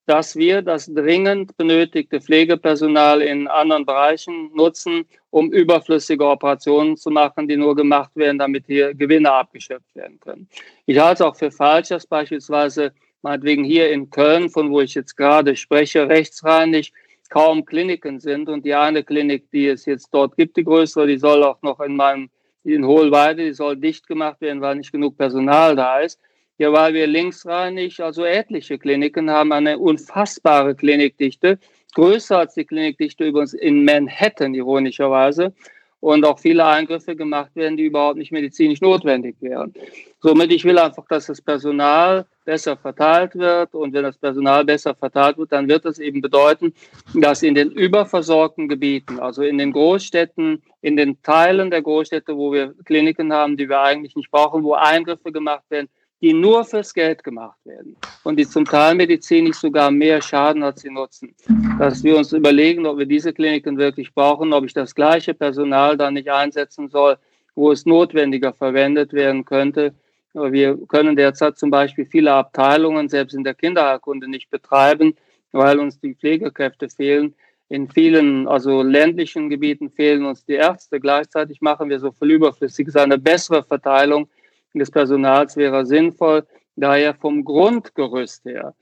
dass wir das dringend benötigte Pflegepersonal in anderen Bereichen nutzen, um überflüssige Operationen zu machen, die nur gemacht werden, damit hier Gewinne abgeschöpft werden können. Ich halte es auch für falsch, dass beispielsweise meinetwegen hier in Köln, von wo ich jetzt gerade spreche, rechtsreinig kaum Kliniken sind und die eine Klinik, die es jetzt dort gibt, die größere, die soll auch noch in meinem in Hohlweide, die soll dicht gemacht werden, weil nicht genug Personal da ist. Ja, weil wir linksrheinig, also etliche Kliniken haben, eine unfassbare Klinikdichte, größer als die Klinikdichte übrigens in Manhattan, ironischerweise und auch viele Eingriffe gemacht werden, die überhaupt nicht medizinisch notwendig wären. Somit, ich will einfach, dass das Personal besser verteilt wird und wenn das Personal besser verteilt wird, dann wird das eben bedeuten, dass in den überversorgten Gebieten, also in den Großstädten, in den Teilen der Großstädte, wo wir Kliniken haben, die wir eigentlich nicht brauchen, wo Eingriffe gemacht werden, die nur fürs Geld gemacht werden und die zum Teil medizinisch sogar mehr schaden, als sie nutzen. Dass wir uns überlegen, ob wir diese Kliniken wirklich brauchen, ob ich das gleiche Personal dann nicht einsetzen soll, wo es notwendiger verwendet werden könnte. Wir können derzeit zum Beispiel viele Abteilungen selbst in der Kinderheilkunde nicht betreiben, weil uns die Pflegekräfte fehlen. In vielen, also ländlichen Gebieten fehlen uns die Ärzte. Gleichzeitig machen wir so viel Überflüssiges. Eine bessere Verteilung des Personals wäre sinnvoll. Daher vom Grundgerüst her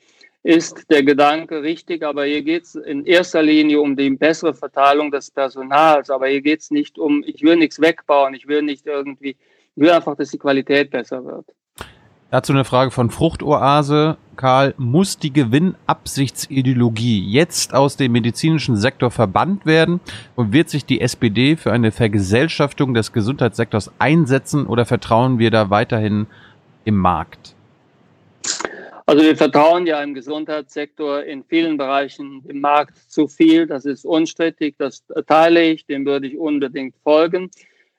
ist der Gedanke richtig, aber hier geht es in erster Linie um die bessere Verteilung des Personals. Aber hier geht es nicht um, ich will nichts wegbauen, ich will nicht irgendwie, ich will einfach, dass die Qualität besser wird. Dazu eine Frage von Fruchtoase. Karl, muss die Gewinnabsichtsideologie jetzt aus dem medizinischen Sektor verbannt werden und wird sich die SPD für eine Vergesellschaftung des Gesundheitssektors einsetzen oder vertrauen wir da weiterhin im Markt? Also wir vertrauen ja im Gesundheitssektor in vielen Bereichen im Markt zu viel. Das ist unstrittig, das teile ich, dem würde ich unbedingt folgen.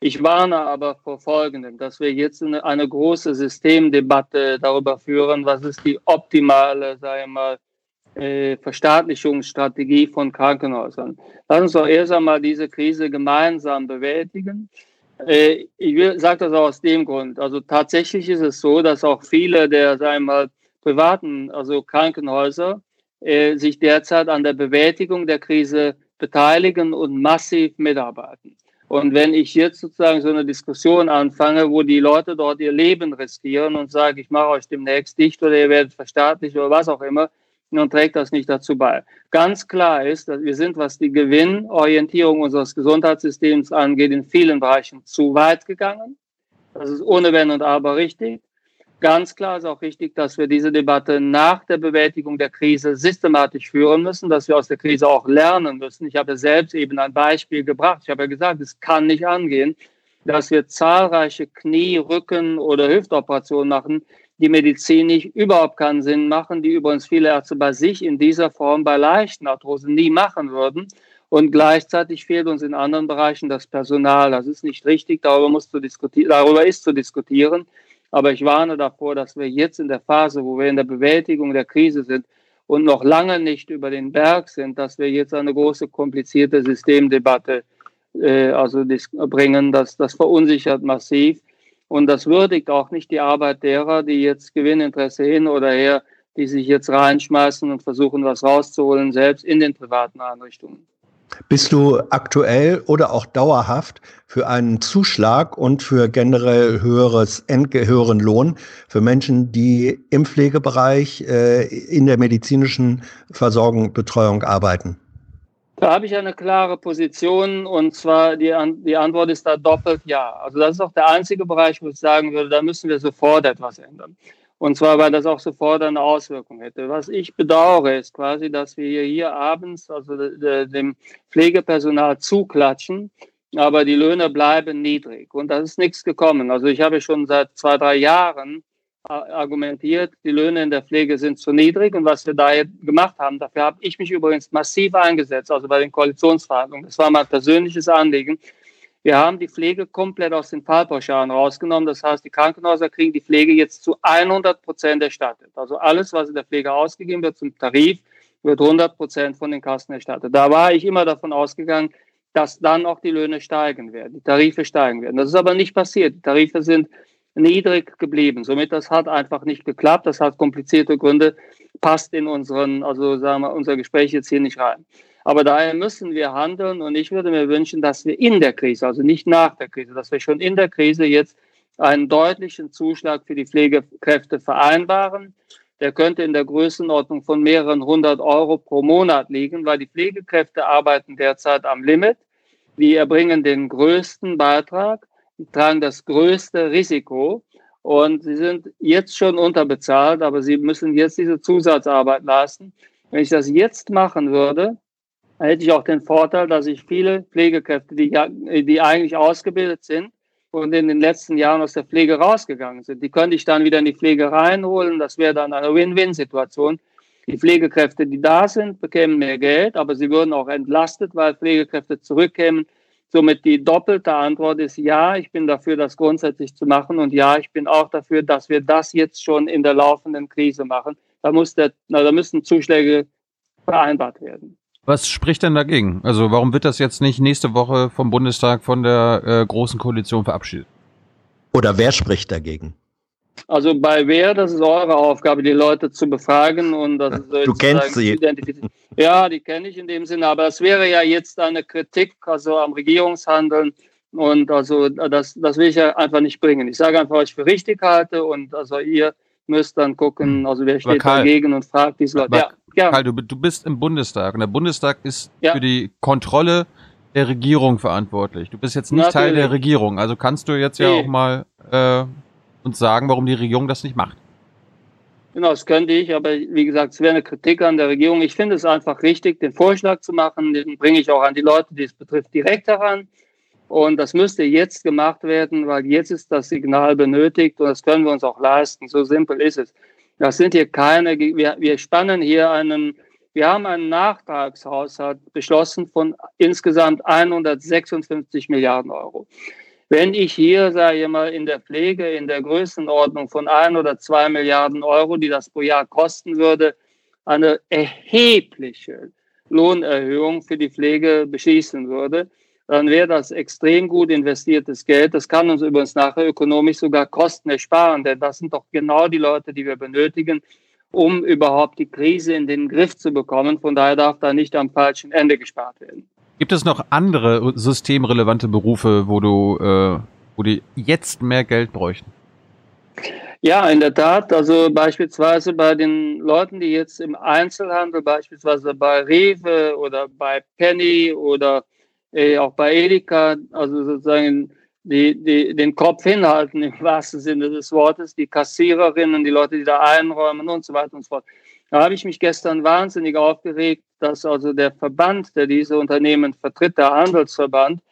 Ich warne aber vor Folgendem, dass wir jetzt eine, eine große Systemdebatte darüber führen, was ist die optimale, wir mal, äh, Verstaatlichungsstrategie von Krankenhäusern. Lass uns doch erst einmal diese Krise gemeinsam bewältigen. Äh, ich sage das auch aus dem Grund. Also tatsächlich ist es so, dass auch viele der, wir mal, privaten, also Krankenhäuser, äh, sich derzeit an der Bewältigung der Krise beteiligen und massiv mitarbeiten. Und wenn ich jetzt sozusagen so eine Diskussion anfange, wo die Leute dort ihr Leben riskieren und sage, ich mache euch demnächst dicht oder ihr werdet verstaatlicht oder was auch immer, dann trägt das nicht dazu bei. Ganz klar ist, dass wir sind, was die Gewinnorientierung unseres Gesundheitssystems angeht, in vielen Bereichen zu weit gegangen. Das ist ohne Wenn und Aber richtig. Ganz klar ist auch richtig, dass wir diese Debatte nach der Bewältigung der Krise systematisch führen müssen, dass wir aus der Krise auch lernen müssen. Ich habe selbst eben ein Beispiel gebracht. Ich habe ja gesagt, es kann nicht angehen, dass wir zahlreiche Knie-, Rücken- oder Hüftoperationen machen, die medizinisch überhaupt keinen Sinn machen, die übrigens viele Ärzte bei sich in dieser Form bei leichten Arthrosen nie machen würden. Und gleichzeitig fehlt uns in anderen Bereichen das Personal. Das ist nicht richtig, darüber, muss zu diskutieren, darüber ist zu diskutieren. Aber ich warne davor, dass wir jetzt in der Phase, wo wir in der Bewältigung der Krise sind und noch lange nicht über den Berg sind, dass wir jetzt eine große komplizierte Systemdebatte äh, also bringen. Das, das verunsichert massiv. Und das würdigt auch nicht die Arbeit derer, die jetzt Gewinninteresse hin oder her, die sich jetzt reinschmeißen und versuchen, was rauszuholen, selbst in den privaten Einrichtungen. Bist du aktuell oder auch dauerhaft für einen Zuschlag und für generell höheres höheren Lohn für Menschen, die im Pflegebereich äh, in der medizinischen Versorgung, Betreuung arbeiten? Da habe ich eine klare Position und zwar die, die Antwort ist da doppelt ja. Also das ist auch der einzige Bereich, wo ich sagen würde, da müssen wir sofort etwas ändern. Und zwar, weil das auch sofort eine Auswirkung hätte. Was ich bedauere, ist quasi, dass wir hier abends, also dem Pflegepersonal zuklatschen, aber die Löhne bleiben niedrig. Und das ist nichts gekommen. Also ich habe schon seit zwei, drei Jahren argumentiert, die Löhne in der Pflege sind zu niedrig. Und was wir da gemacht haben, dafür habe ich mich übrigens massiv eingesetzt, also bei den Koalitionsverhandlungen. Das war mein persönliches Anliegen, wir haben die Pflege komplett aus den Fallpauschalen rausgenommen. Das heißt, die Krankenhäuser kriegen die Pflege jetzt zu 100 Prozent erstattet. Also alles, was in der Pflege ausgegeben wird zum Tarif, wird 100 Prozent von den Kassen erstattet. Da war ich immer davon ausgegangen, dass dann auch die Löhne steigen werden, die Tarife steigen werden. Das ist aber nicht passiert. Die Tarife sind niedrig geblieben. Somit das hat einfach nicht geklappt. Das hat komplizierte Gründe, passt in unseren, also sagen wir, unser Gespräch jetzt hier nicht rein. Aber daher müssen wir handeln und ich würde mir wünschen, dass wir in der Krise, also nicht nach der Krise, dass wir schon in der Krise jetzt einen deutlichen Zuschlag für die Pflegekräfte vereinbaren. Der könnte in der Größenordnung von mehreren hundert Euro pro Monat liegen, weil die Pflegekräfte arbeiten derzeit am Limit. Die erbringen den größten Beitrag, tragen das größte Risiko. Und sie sind jetzt schon unterbezahlt, aber sie müssen jetzt diese Zusatzarbeit leisten. Wenn ich das jetzt machen würde, hätte ich auch den Vorteil, dass ich viele Pflegekräfte, die, die eigentlich ausgebildet sind und in den letzten Jahren aus der Pflege rausgegangen sind, die könnte ich dann wieder in die Pflege reinholen. Das wäre dann eine Win-Win-Situation. Die Pflegekräfte, die da sind, bekämen mehr Geld, aber sie würden auch entlastet, weil Pflegekräfte zurückkämen. Somit die doppelte Antwort ist ja, ich bin dafür, das grundsätzlich zu machen und ja, ich bin auch dafür, dass wir das jetzt schon in der laufenden Krise machen. Da, muss der, na, da müssen Zuschläge vereinbart werden. Was spricht denn dagegen? Also warum wird das jetzt nicht nächste Woche vom Bundestag von der äh, Großen Koalition verabschiedet? Oder wer spricht dagegen? Also bei wer, das ist eure Aufgabe, die Leute zu befragen und das Du kennst sie. Ja, die kenne ich in dem Sinne, aber das wäre ja jetzt eine Kritik also am Regierungshandeln und also das, das will ich ja einfach nicht bringen. Ich sage einfach, was ich für richtig halte und also ihr müsst dann gucken, also wer steht Karl, dagegen und fragt diese Leute. Ja. Ja. Karl, du, du bist im Bundestag und der Bundestag ist ja. für die Kontrolle der Regierung verantwortlich. Du bist jetzt nicht Natürlich. Teil der Regierung, also kannst du jetzt ja nee. auch mal äh, uns sagen, warum die Regierung das nicht macht. Genau, das könnte ich, aber wie gesagt, es wäre eine Kritik an der Regierung. Ich finde es einfach richtig, den Vorschlag zu machen. Den bringe ich auch an die Leute, die es betrifft, direkt heran. Und das müsste jetzt gemacht werden, weil jetzt ist das Signal benötigt und das können wir uns auch leisten. So simpel ist es. Das sind hier keine, wir, wir spannen hier einen, wir haben einen Nachtragshaushalt beschlossen von insgesamt 156 Milliarden Euro. Wenn ich hier, sage ich mal, in der Pflege in der Größenordnung von ein oder zwei Milliarden Euro, die das pro Jahr kosten würde, eine erhebliche Lohnerhöhung für die Pflege beschließen würde, dann wäre das extrem gut investiertes Geld. Das kann uns übrigens nachher ökonomisch sogar Kosten ersparen, denn das sind doch genau die Leute, die wir benötigen, um überhaupt die Krise in den Griff zu bekommen. Von daher darf da nicht am falschen Ende gespart werden. Gibt es noch andere systemrelevante Berufe, wo du, äh, wo die jetzt mehr Geld bräuchten? Ja, in der Tat. Also beispielsweise bei den Leuten, die jetzt im Einzelhandel, beispielsweise bei Rewe oder bei Penny oder äh, auch bei Edeka, also sozusagen die, die, den Kopf hinhalten im wahrsten Sinne des Wortes, die Kassiererinnen, die Leute, die da einräumen und so weiter und so fort. Da habe ich mich gestern wahnsinnig aufgeregt, dass also der Verband, der diese Unternehmen vertritt, der Handelsverband,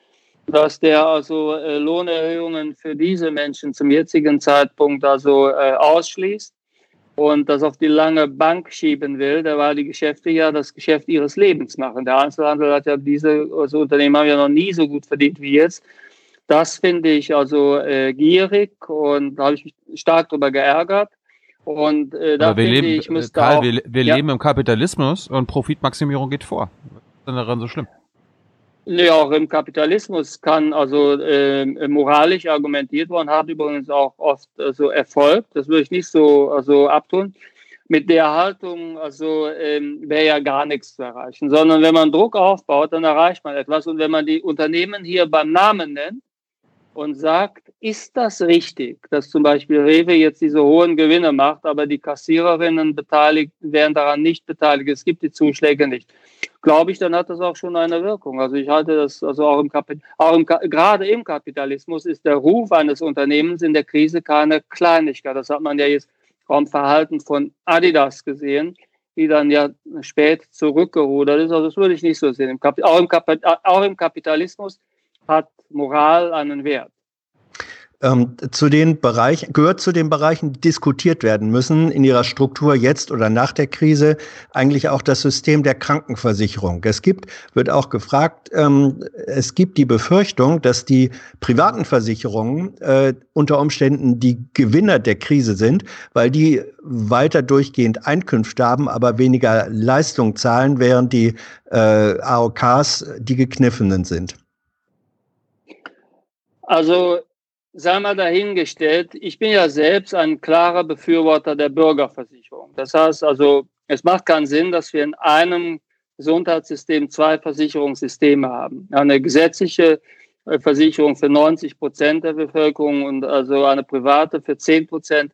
dass der also äh, Lohnerhöhungen für diese Menschen zum jetzigen Zeitpunkt also äh, ausschließt und das auf die lange Bank schieben will, da war die Geschäfte ja das Geschäft ihres Lebens machen. Der Einzelhandel hat ja diese also Unternehmen haben ja noch nie so gut verdient wie jetzt. Das finde ich also äh, gierig und da habe ich mich stark darüber geärgert. Und äh, da finde leben, ich, müsste Karl, auch, wir, wir ja. leben im Kapitalismus und Profitmaximierung geht vor. Was ist denn daran so schlimm? Ja, auch im Kapitalismus kann also äh, moralisch argumentiert worden, hat übrigens auch oft äh, so Erfolg. Das würde ich nicht so also abtun. Mit der Haltung also ähm, wäre ja gar nichts zu erreichen, sondern wenn man Druck aufbaut, dann erreicht man etwas. Und wenn man die Unternehmen hier beim Namen nennt und sagt, ist das richtig, dass zum Beispiel Rewe jetzt diese hohen Gewinne macht, aber die Kassiererinnen beteiligt werden daran nicht beteiligt, es gibt die Zuschläge nicht glaube ich, dann hat das auch schon eine Wirkung. Also ich halte das, also auch im, auch im gerade im Kapitalismus ist der Ruf eines Unternehmens in der Krise keine Kleinigkeit. Das hat man ja jetzt vom Verhalten von Adidas gesehen, die dann ja spät zurückgerudert ist. Also das würde ich nicht so sehen. Im auch, im auch im Kapitalismus hat Moral einen Wert ähm, zu den Bereichen, gehört zu den Bereichen, die diskutiert werden müssen in ihrer Struktur jetzt oder nach der Krise, eigentlich auch das System der Krankenversicherung. Es gibt, wird auch gefragt, ähm, es gibt die Befürchtung, dass die privaten Versicherungen äh, unter Umständen die Gewinner der Krise sind, weil die weiter durchgehend Einkünfte haben, aber weniger Leistung zahlen, während die äh, AOKs die gekniffenen sind. Also sei mal dahingestellt, ich bin ja selbst ein klarer Befürworter der Bürgerversicherung. Das heißt also, es macht keinen Sinn, dass wir in einem Gesundheitssystem zwei Versicherungssysteme haben. Eine gesetzliche äh, Versicherung für 90 Prozent der Bevölkerung und also eine private für 10 Prozent.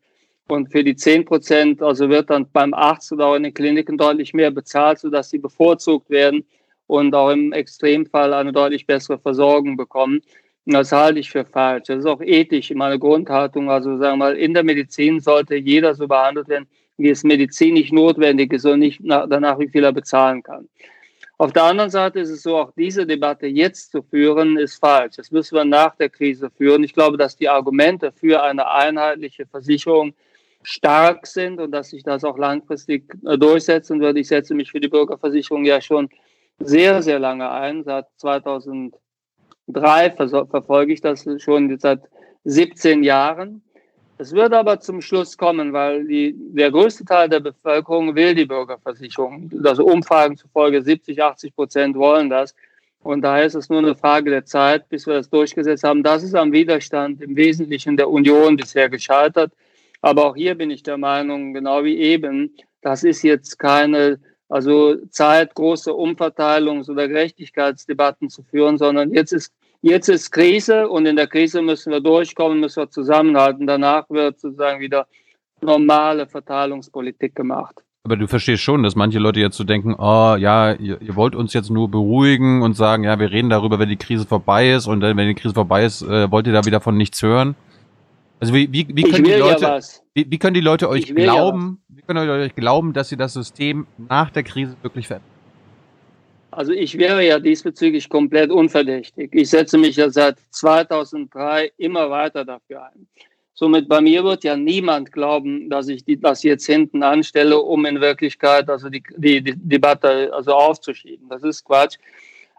Und für die 10 Prozent, also wird dann beim Arzt oder auch in den Kliniken deutlich mehr bezahlt, sodass sie bevorzugt werden und auch im Extremfall eine deutlich bessere Versorgung bekommen. Das halte ich für falsch. Das ist auch ethisch meine Grundhaltung. Also sagen wir mal, in der Medizin sollte jeder so behandelt werden, wie es medizinisch notwendig ist und nicht danach, wie viel er bezahlen kann. Auf der anderen Seite ist es so, auch diese Debatte jetzt zu führen, ist falsch. Das müssen wir nach der Krise führen. Ich glaube, dass die Argumente für eine einheitliche Versicherung stark sind und dass sich das auch langfristig äh, durchsetzen wird. Ich setze mich für die Bürgerversicherung ja schon sehr, sehr lange ein. Seit 2003 verfolge ich das schon seit 17 Jahren. Es wird aber zum Schluss kommen, weil die, der größte Teil der Bevölkerung will die Bürgerversicherung. Also Umfragen zufolge 70, 80 Prozent wollen das. Und daher ist es nur eine Frage der Zeit, bis wir das durchgesetzt haben. Das ist am Widerstand im Wesentlichen der Union bisher gescheitert. Aber auch hier bin ich der Meinung, genau wie eben, das ist jetzt keine also Zeit, große Umverteilungs- oder Gerechtigkeitsdebatten zu führen, sondern jetzt ist, jetzt ist Krise und in der Krise müssen wir durchkommen, müssen wir zusammenhalten. Danach wird sozusagen wieder normale Verteilungspolitik gemacht. Aber du verstehst schon, dass manche Leute jetzt so denken, oh ja, ihr, ihr, wollt uns jetzt nur beruhigen und sagen, ja, wir reden darüber, wenn die Krise vorbei ist und dann, wenn die Krise vorbei ist, äh, wollt ihr da wieder von nichts hören? Also wie, wie, wie, können, die Leute, ja wie, wie können die Leute euch glauben, ja wie können die Leute euch glauben, dass sie das System nach der Krise wirklich verändern? Also ich wäre ja diesbezüglich komplett unverdächtig. Ich setze mich ja seit 2003 immer weiter dafür ein. Somit bei mir wird ja niemand glauben, dass ich die, das jetzt hinten anstelle, um in Wirklichkeit also die, die, die Debatte also aufzuschieben. Das ist Quatsch.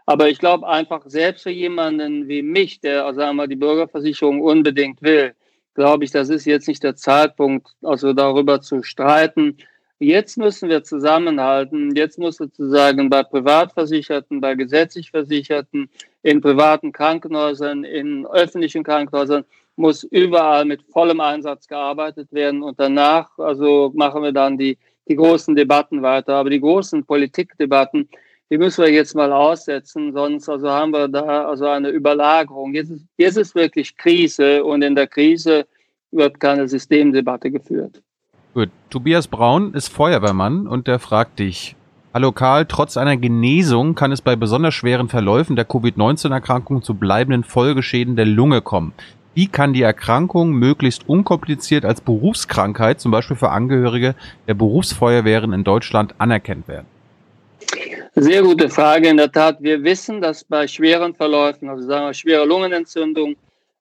Aber ich glaube einfach, selbst für jemanden wie mich, der also einmal die Bürgerversicherung unbedingt will, glaube ich, das ist jetzt nicht der Zeitpunkt, also darüber zu streiten. Jetzt müssen wir zusammenhalten. Jetzt muss sozusagen bei Privatversicherten, bei gesetzlich Versicherten, in privaten Krankenhäusern, in öffentlichen Krankenhäusern, muss überall mit vollem Einsatz gearbeitet werden. Und danach, also machen wir dann die, die großen Debatten weiter. Aber die großen Politikdebatten, die müssen wir jetzt mal aussetzen, sonst also haben wir da also eine Überlagerung. Jetzt ist, jetzt ist wirklich Krise und in der Krise wird keine Systemdebatte geführt. Gut, Tobias Braun ist Feuerwehrmann und der fragt dich, Hallo Karl, trotz einer Genesung kann es bei besonders schweren Verläufen der Covid-19-Erkrankung zu bleibenden Folgeschäden der Lunge kommen. Wie kann die Erkrankung möglichst unkompliziert als Berufskrankheit, zum Beispiel für Angehörige der Berufsfeuerwehren in Deutschland, anerkannt werden? Sehr gute Frage. In der Tat, wir wissen, dass bei schweren Verläufen, also sagen wir schwere Lungenentzündung,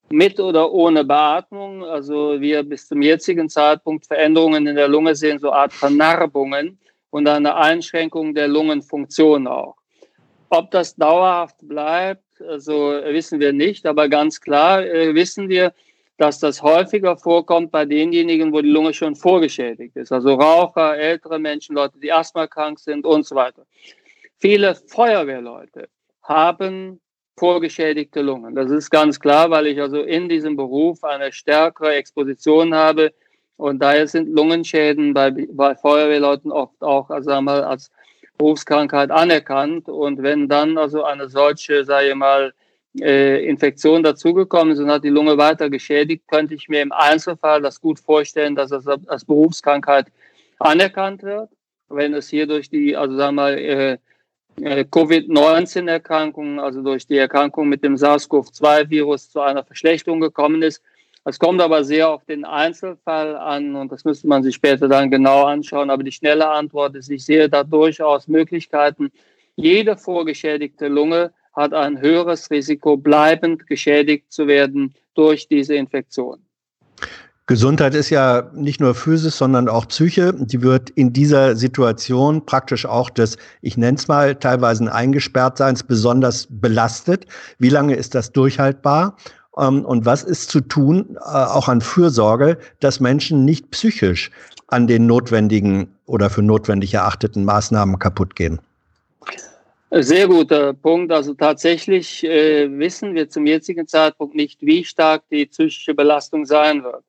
mit oder ohne Beatmung, also wir bis zum jetzigen Zeitpunkt Veränderungen in der Lunge sehen, so Art Vernarbungen und eine Einschränkung der Lungenfunktion auch. Ob das dauerhaft bleibt, also wissen wir nicht, aber ganz klar äh, wissen wir, dass das häufiger vorkommt bei denjenigen, wo die Lunge schon vorgeschädigt ist. Also Raucher, ältere Menschen, Leute, die asthmakrank sind und so weiter. Viele Feuerwehrleute haben vorgeschädigte Lungen. Das ist ganz klar, weil ich also in diesem Beruf eine stärkere Exposition habe. Und daher sind Lungenschäden bei, bei Feuerwehrleuten oft auch also einmal als Berufskrankheit anerkannt. Und wenn dann also eine solche, sage ich mal, äh, Infektion dazugekommen ist und hat die Lunge weiter geschädigt, könnte ich mir im Einzelfall das gut vorstellen, dass das als Berufskrankheit anerkannt wird. Wenn es hier durch die, also sagen wir mal, äh, Covid-19-Erkrankung, also durch die Erkrankung mit dem SARS-CoV-2-Virus zu einer Verschlechterung gekommen ist. Es kommt aber sehr auf den Einzelfall an und das müsste man sich später dann genau anschauen. Aber die schnelle Antwort ist, ich sehe da durchaus Möglichkeiten. Jede vorgeschädigte Lunge hat ein höheres Risiko, bleibend geschädigt zu werden durch diese Infektion. Gesundheit ist ja nicht nur Physis, sondern auch Psyche. Die wird in dieser Situation praktisch auch des, ich nenne es mal, teilweise Eingesperrtseins besonders belastet. Wie lange ist das durchhaltbar? Ähm, und was ist zu tun, äh, auch an Fürsorge, dass Menschen nicht psychisch an den notwendigen oder für notwendig erachteten Maßnahmen kaputt gehen? Sehr guter Punkt. Also tatsächlich äh, wissen wir zum jetzigen Zeitpunkt nicht, wie stark die psychische Belastung sein wird.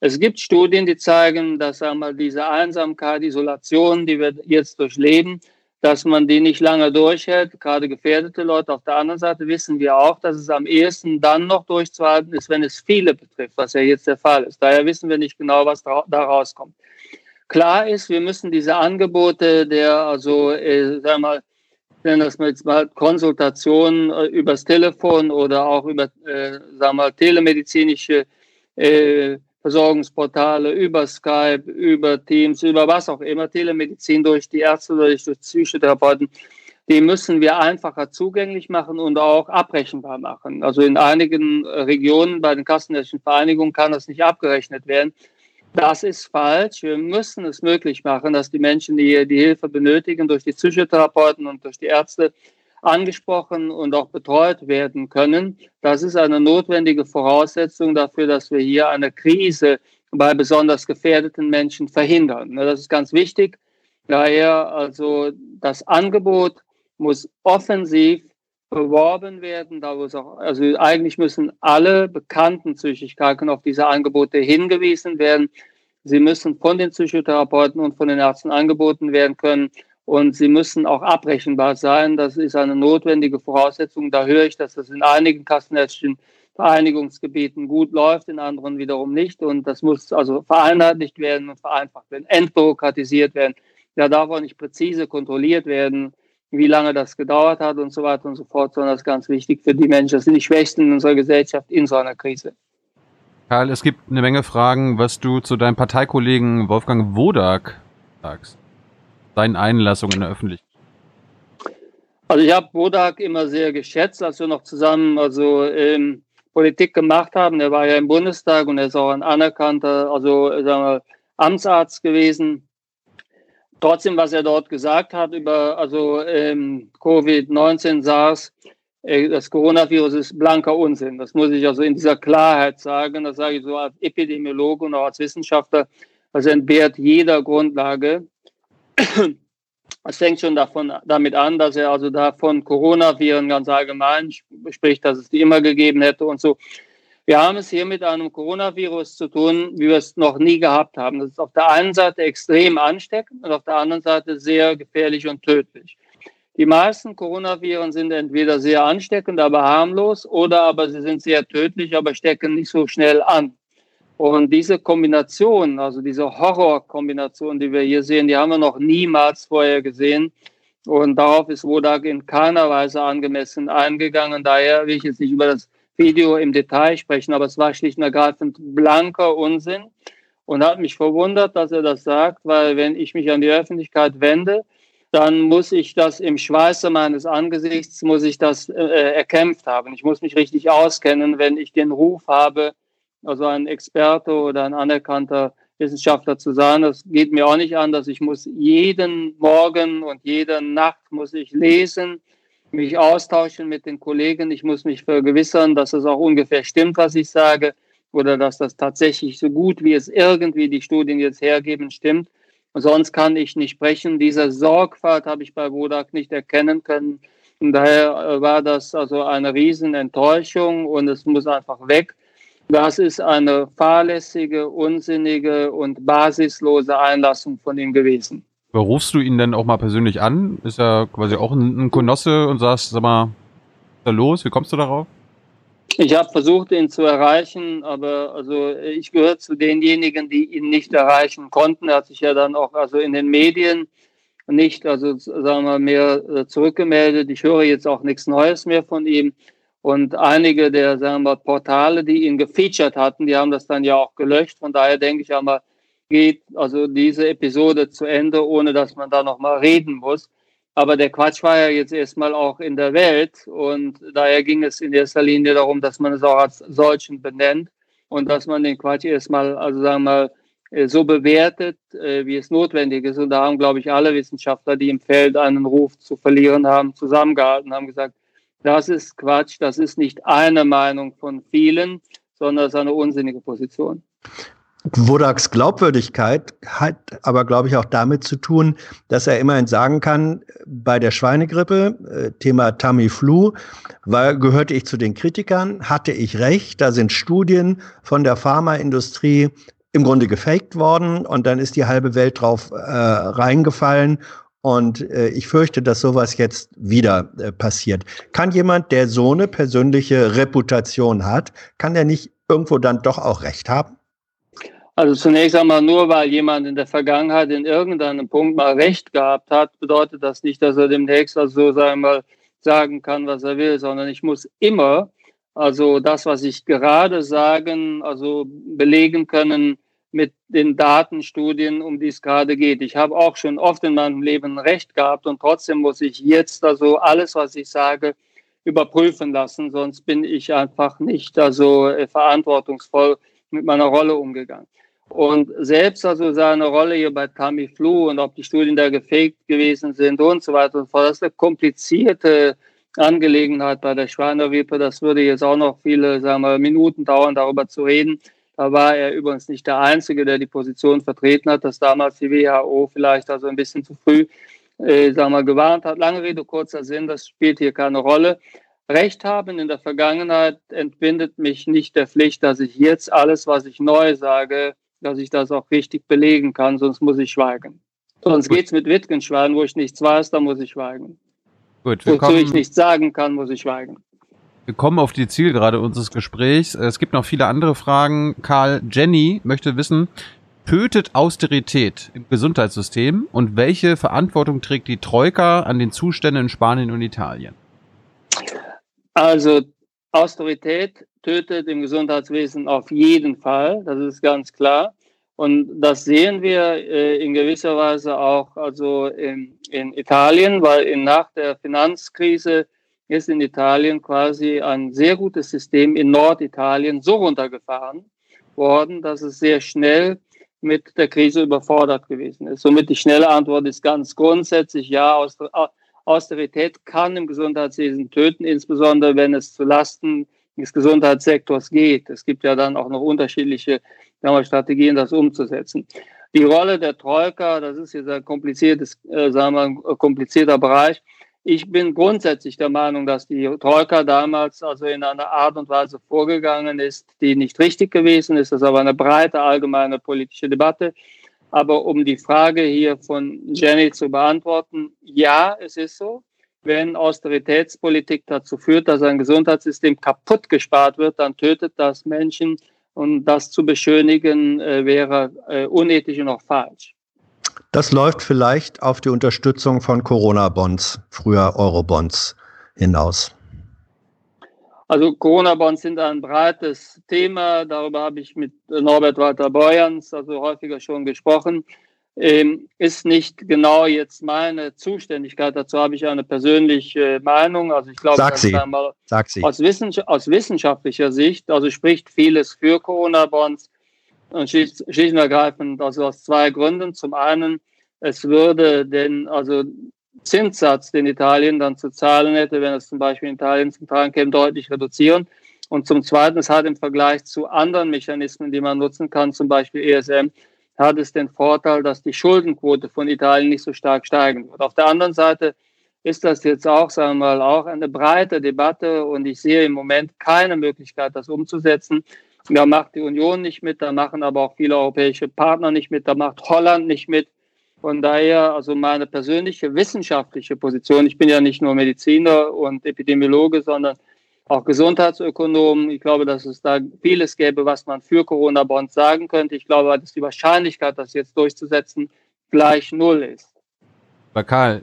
Es gibt Studien, die zeigen, dass einmal diese Einsamkeit, Isolation, die wir jetzt durchleben, dass man die nicht lange durchhält, gerade gefährdete Leute. Auf der anderen Seite wissen wir auch, dass es am ehesten dann noch durchzuhalten ist, wenn es viele betrifft, was ja jetzt der Fall ist. Daher wissen wir nicht genau, was da rauskommt. Klar ist, wir müssen diese Angebote der, also, äh, sagen wir mal, nenne das jetzt mal Konsultationen äh, übers Telefon oder auch über, äh, sagen wir mal, telemedizinische äh, Versorgungsportale, über Skype, über Teams, über was auch immer, Telemedizin durch die Ärzte oder durch Psychotherapeuten, die müssen wir einfacher zugänglich machen und auch abrechenbar machen. Also in einigen Regionen bei den kassenärztlichen Vereinigungen kann das nicht abgerechnet werden. Das ist falsch. Wir müssen es möglich machen, dass die Menschen, die die Hilfe benötigen, durch die Psychotherapeuten und durch die Ärzte angesprochen und auch betreut werden können. Das ist eine notwendige Voraussetzung dafür, dass wir hier eine Krise bei besonders gefährdeten Menschen verhindern. Das ist ganz wichtig. Daher also das Angebot muss offensiv beworben werden, da wo auch, also eigentlich müssen alle bekannten psychisch Kranken auf diese Angebote hingewiesen werden. Sie müssen von den Psychotherapeuten und von den Ärzten angeboten werden können und sie müssen auch abrechenbar sein. Das ist eine notwendige Voraussetzung. Da höre ich, dass das in einigen kassenärztlichen Vereinigungsgebieten gut läuft, in anderen wiederum nicht. Und das muss also vereinheitlicht werden und vereinfacht werden, entbürokratisiert werden. Da darf auch nicht präzise kontrolliert werden wie lange das gedauert hat und so weiter und so fort, sondern das ist ganz wichtig für die Menschen. Das sind die Schwächsten in unserer Gesellschaft in so einer Krise. Karl, es gibt eine Menge Fragen, was du zu deinem Parteikollegen Wolfgang Wodak sagst. Seinen Einlassungen in der Öffentlichkeit. Also ich habe Wodak immer sehr geschätzt, als wir noch zusammen also ähm, Politik gemacht haben. Er war ja im Bundestag und er ist auch ein anerkannter, also sagen wir, Amtsarzt gewesen. Trotzdem, was er dort gesagt hat über also ähm, Covid-19, SARS, äh, das Coronavirus ist blanker Unsinn. Das muss ich also in dieser Klarheit sagen. Das sage ich so als Epidemiologe und auch als Wissenschaftler. Das entbehrt jeder Grundlage. Es fängt schon davon, damit an, dass er also da von Coronaviren ganz allgemein spricht, dass es die immer gegeben hätte und so. Wir haben es hier mit einem Coronavirus zu tun, wie wir es noch nie gehabt haben. Das ist auf der einen Seite extrem ansteckend und auf der anderen Seite sehr gefährlich und tödlich. Die meisten Coronaviren sind entweder sehr ansteckend, aber harmlos, oder aber sie sind sehr tödlich, aber stecken nicht so schnell an. Und diese Kombination, also diese Horrorkombination, die wir hier sehen, die haben wir noch niemals vorher gesehen. Und darauf ist Wodak in keiner Weise angemessen eingegangen. Daher will ich jetzt nicht über das Video im Detail sprechen, aber es war schlicht und ergreifend blanker Unsinn und hat mich verwundert, dass er das sagt, weil wenn ich mich an die Öffentlichkeit wende, dann muss ich das im Schweiße meines Angesichts, muss ich das äh, erkämpft haben. Ich muss mich richtig auskennen, wenn ich den Ruf habe, also ein Experte oder ein anerkannter Wissenschaftler zu sein. Das geht mir auch nicht an, dass ich muss jeden Morgen und jede Nacht muss ich lesen, mich austauschen mit den Kollegen. Ich muss mich vergewissern, dass es auch ungefähr stimmt, was ich sage, oder dass das tatsächlich so gut, wie es irgendwie die Studien jetzt hergeben, stimmt. Sonst kann ich nicht sprechen. Diese Sorgfalt habe ich bei Wodak nicht erkennen können. Und daher war das also eine Riesenenttäuschung und es muss einfach weg. Das ist eine fahrlässige, unsinnige und basislose Einlassung von ihm gewesen. Rufst du ihn denn auch mal persönlich an? Ist er quasi auch ein, ein Konosse und sagst, sag mal, was ist da los? Wie kommst du darauf? Ich habe versucht, ihn zu erreichen, aber also ich gehöre zu denjenigen, die ihn nicht erreichen konnten. Er hat sich ja dann auch also in den Medien nicht, also sagen wir mehr äh, zurückgemeldet. Ich höre jetzt auch nichts Neues mehr von ihm. Und einige der sagen wir, Portale, die ihn gefeatured hatten, die haben das dann ja auch gelöscht. Von daher denke ich einmal, geht also diese Episode zu Ende, ohne dass man da nochmal reden muss. Aber der Quatsch war ja jetzt erstmal auch in der Welt und daher ging es in erster Linie darum, dass man es auch als solchen benennt und dass man den Quatsch erstmal, also sagen wir mal, äh, so bewertet, äh, wie es notwendig ist. Und da haben, glaube ich, alle Wissenschaftler, die im Feld einen Ruf zu verlieren haben, zusammengehalten, haben gesagt, das ist Quatsch, das ist nicht eine Meinung von vielen, sondern es ist eine unsinnige Position. Wodaks Glaubwürdigkeit hat aber, glaube ich, auch damit zu tun, dass er immerhin sagen kann, bei der Schweinegrippe, äh, Thema Tamiflu, weil, gehörte ich zu den Kritikern, hatte ich recht, da sind Studien von der Pharmaindustrie im Grunde gefaked worden und dann ist die halbe Welt drauf äh, reingefallen und äh, ich fürchte, dass sowas jetzt wieder äh, passiert. Kann jemand, der so eine persönliche Reputation hat, kann der nicht irgendwo dann doch auch recht haben? Also zunächst einmal nur, weil jemand in der Vergangenheit in irgendeinem Punkt mal Recht gehabt hat, bedeutet das nicht, dass er demnächst also sagen sagen kann, was er will, sondern ich muss immer also das, was ich gerade sagen, also belegen können mit den Datenstudien, um die es gerade geht. Ich habe auch schon oft in meinem Leben Recht gehabt und trotzdem muss ich jetzt also alles, was ich sage, überprüfen lassen, sonst bin ich einfach nicht also äh, verantwortungsvoll mit meiner Rolle umgegangen. Und selbst also seine Rolle hier bei Tamiflu und ob die Studien da gefaked gewesen sind und so weiter und fort, das ist eine komplizierte Angelegenheit bei der Schweinewippe. Das würde jetzt auch noch viele sagen wir, Minuten dauern, darüber zu reden. Da war er übrigens nicht der Einzige, der die Position vertreten hat, dass damals die WHO vielleicht also ein bisschen zu früh äh, sagen wir, gewarnt hat. Lange Rede, kurzer Sinn, das spielt hier keine Rolle. Recht haben in der Vergangenheit entbindet mich nicht der Pflicht, dass ich jetzt alles, was ich neu sage, dass ich das auch richtig belegen kann, sonst muss ich schweigen. Sonst geht es mit Wittgenstein, wo ich nichts weiß, da muss ich schweigen. Gut, Wozu kommen, ich nichts sagen kann, muss ich schweigen. Wir kommen auf die Zielgerade unseres Gesprächs. Es gibt noch viele andere Fragen. Karl, Jenny möchte wissen, tötet Austerität im Gesundheitssystem und welche Verantwortung trägt die Troika an den Zuständen in Spanien und Italien? Also Austerität tötet im Gesundheitswesen auf jeden Fall, das ist ganz klar. Und das sehen wir äh, in gewisser Weise auch also in, in Italien, weil in, nach der Finanzkrise ist in Italien quasi ein sehr gutes System in Norditalien so runtergefahren worden, dass es sehr schnell mit der Krise überfordert gewesen ist. Somit die schnelle Antwort ist ganz grundsätzlich ja, Austerität kann im Gesundheitswesen töten, insbesondere wenn es zu Lasten des Gesundheitssektors geht. Es gibt ja dann auch noch unterschiedliche wir, Strategien, das umzusetzen. Die Rolle der Troika, das ist jetzt ein kompliziertes, äh, sagen wir, ein komplizierter Bereich. Ich bin grundsätzlich der Meinung, dass die Troika damals also in einer Art und Weise vorgegangen ist, die nicht richtig gewesen ist. Das ist aber eine breite allgemeine politische Debatte. Aber um die Frage hier von Jenny zu beantworten, ja, es ist so. Wenn Austeritätspolitik dazu führt, dass ein Gesundheitssystem kaputt gespart wird, dann tötet das Menschen und das zu beschönigen äh, wäre äh, unethisch und auch falsch. Das läuft vielleicht auf die Unterstützung von Corona-Bonds, früher Euro-Bonds, hinaus. Also Corona-Bonds sind ein breites Thema. Darüber habe ich mit Norbert Walter Beuerns also häufiger schon gesprochen ähm, ist nicht genau jetzt meine Zuständigkeit. Dazu habe ich eine persönliche Meinung. Also ich glaube, Sag sie. Sag sie. Aus, Wissens aus, wissenschaftlicher Sicht, also spricht vieles für Corona-Bonds und schlicht, schlicht und ergreifend, also aus zwei Gründen. Zum einen, es würde den, also Zinssatz, den Italien dann zu zahlen hätte, wenn es zum Beispiel in Italien zum Tragen käme, deutlich reduzieren. Und zum Zweiten, es hat im Vergleich zu anderen Mechanismen, die man nutzen kann, zum Beispiel ESM, hat es den Vorteil, dass die Schuldenquote von Italien nicht so stark steigen wird. Auf der anderen Seite ist das jetzt auch, sagen wir mal, auch eine breite Debatte und ich sehe im Moment keine Möglichkeit, das umzusetzen. Da macht die Union nicht mit, da machen aber auch viele europäische Partner nicht mit, da macht Holland nicht mit. Von daher, also meine persönliche wissenschaftliche Position, ich bin ja nicht nur Mediziner und Epidemiologe, sondern auch Gesundheitsökonomen. Ich glaube, dass es da vieles gäbe, was man für Corona-Bonds sagen könnte. Ich glaube, dass die Wahrscheinlichkeit, das jetzt durchzusetzen, gleich null ist. Aber Karl,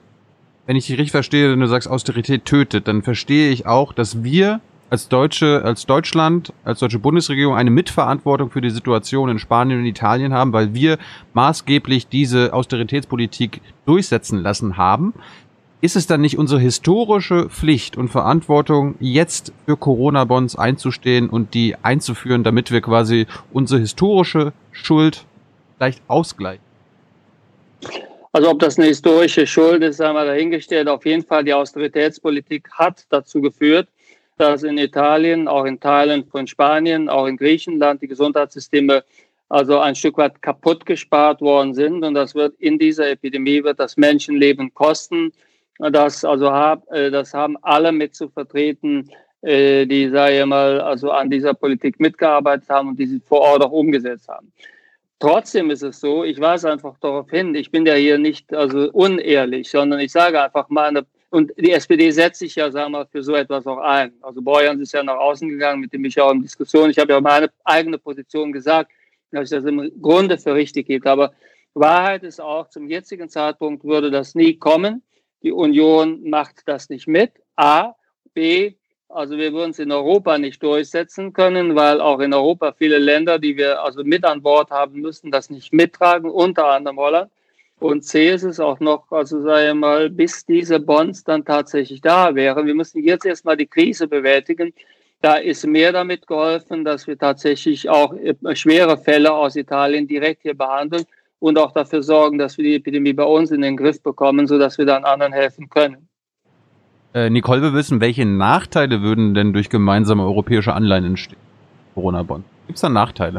wenn ich dich richtig verstehe, wenn du sagst, Austerität tötet, dann verstehe ich auch, dass wir als Deutsche, als Deutschland, als deutsche Bundesregierung eine Mitverantwortung für die Situation in Spanien und Italien haben, weil wir maßgeblich diese Austeritätspolitik durchsetzen lassen haben ist es dann nicht unsere historische Pflicht und Verantwortung, jetzt für Corona-Bonds einzustehen und die einzuführen, damit wir quasi unsere historische Schuld leicht ausgleichen? Also ob das eine historische Schuld ist, haben wir dahingestellt. Auf jeden Fall die Austeritätspolitik hat dazu geführt, dass in Italien, auch in Teilen von Spanien, auch in Griechenland die Gesundheitssysteme also ein Stück weit kaputt gespart worden sind. Und das wird in dieser Epidemie wird das Menschenleben kosten. Das, also äh, das haben alle mit zu vertreten, äh, die, sage ich mal, also an dieser Politik mitgearbeitet haben und die sie vor Ort auch umgesetzt haben. Trotzdem ist es so, ich weise einfach darauf hin, ich bin ja hier nicht also unehrlich, sondern ich sage einfach meine, und die SPD setzt sich ja, sagen wir mal, für so etwas auch ein. Also Borjans ist ja nach außen gegangen, mit dem ich auch in Diskussion, ich habe ja meine eigene Position gesagt, dass ich das im Grunde für richtig hielt. Aber Wahrheit ist auch, zum jetzigen Zeitpunkt würde das nie kommen. Die Union macht das nicht mit. A. B. Also wir würden es in Europa nicht durchsetzen können, weil auch in Europa viele Länder, die wir also mit an Bord haben müssen, das nicht mittragen, unter anderem Holland. Und C ist es auch noch, also sage ich mal, bis diese Bonds dann tatsächlich da wären. Wir müssen jetzt erstmal die Krise bewältigen. Da ist mehr damit geholfen, dass wir tatsächlich auch äh, schwere Fälle aus Italien direkt hier behandeln und auch dafür sorgen, dass wir die Epidemie bei uns in den Griff bekommen, sodass wir dann anderen helfen können. Äh, Nicole will wissen, welche Nachteile würden denn durch gemeinsame europäische Anleihen entstehen? Corona-Bond. Gibt es da Nachteile?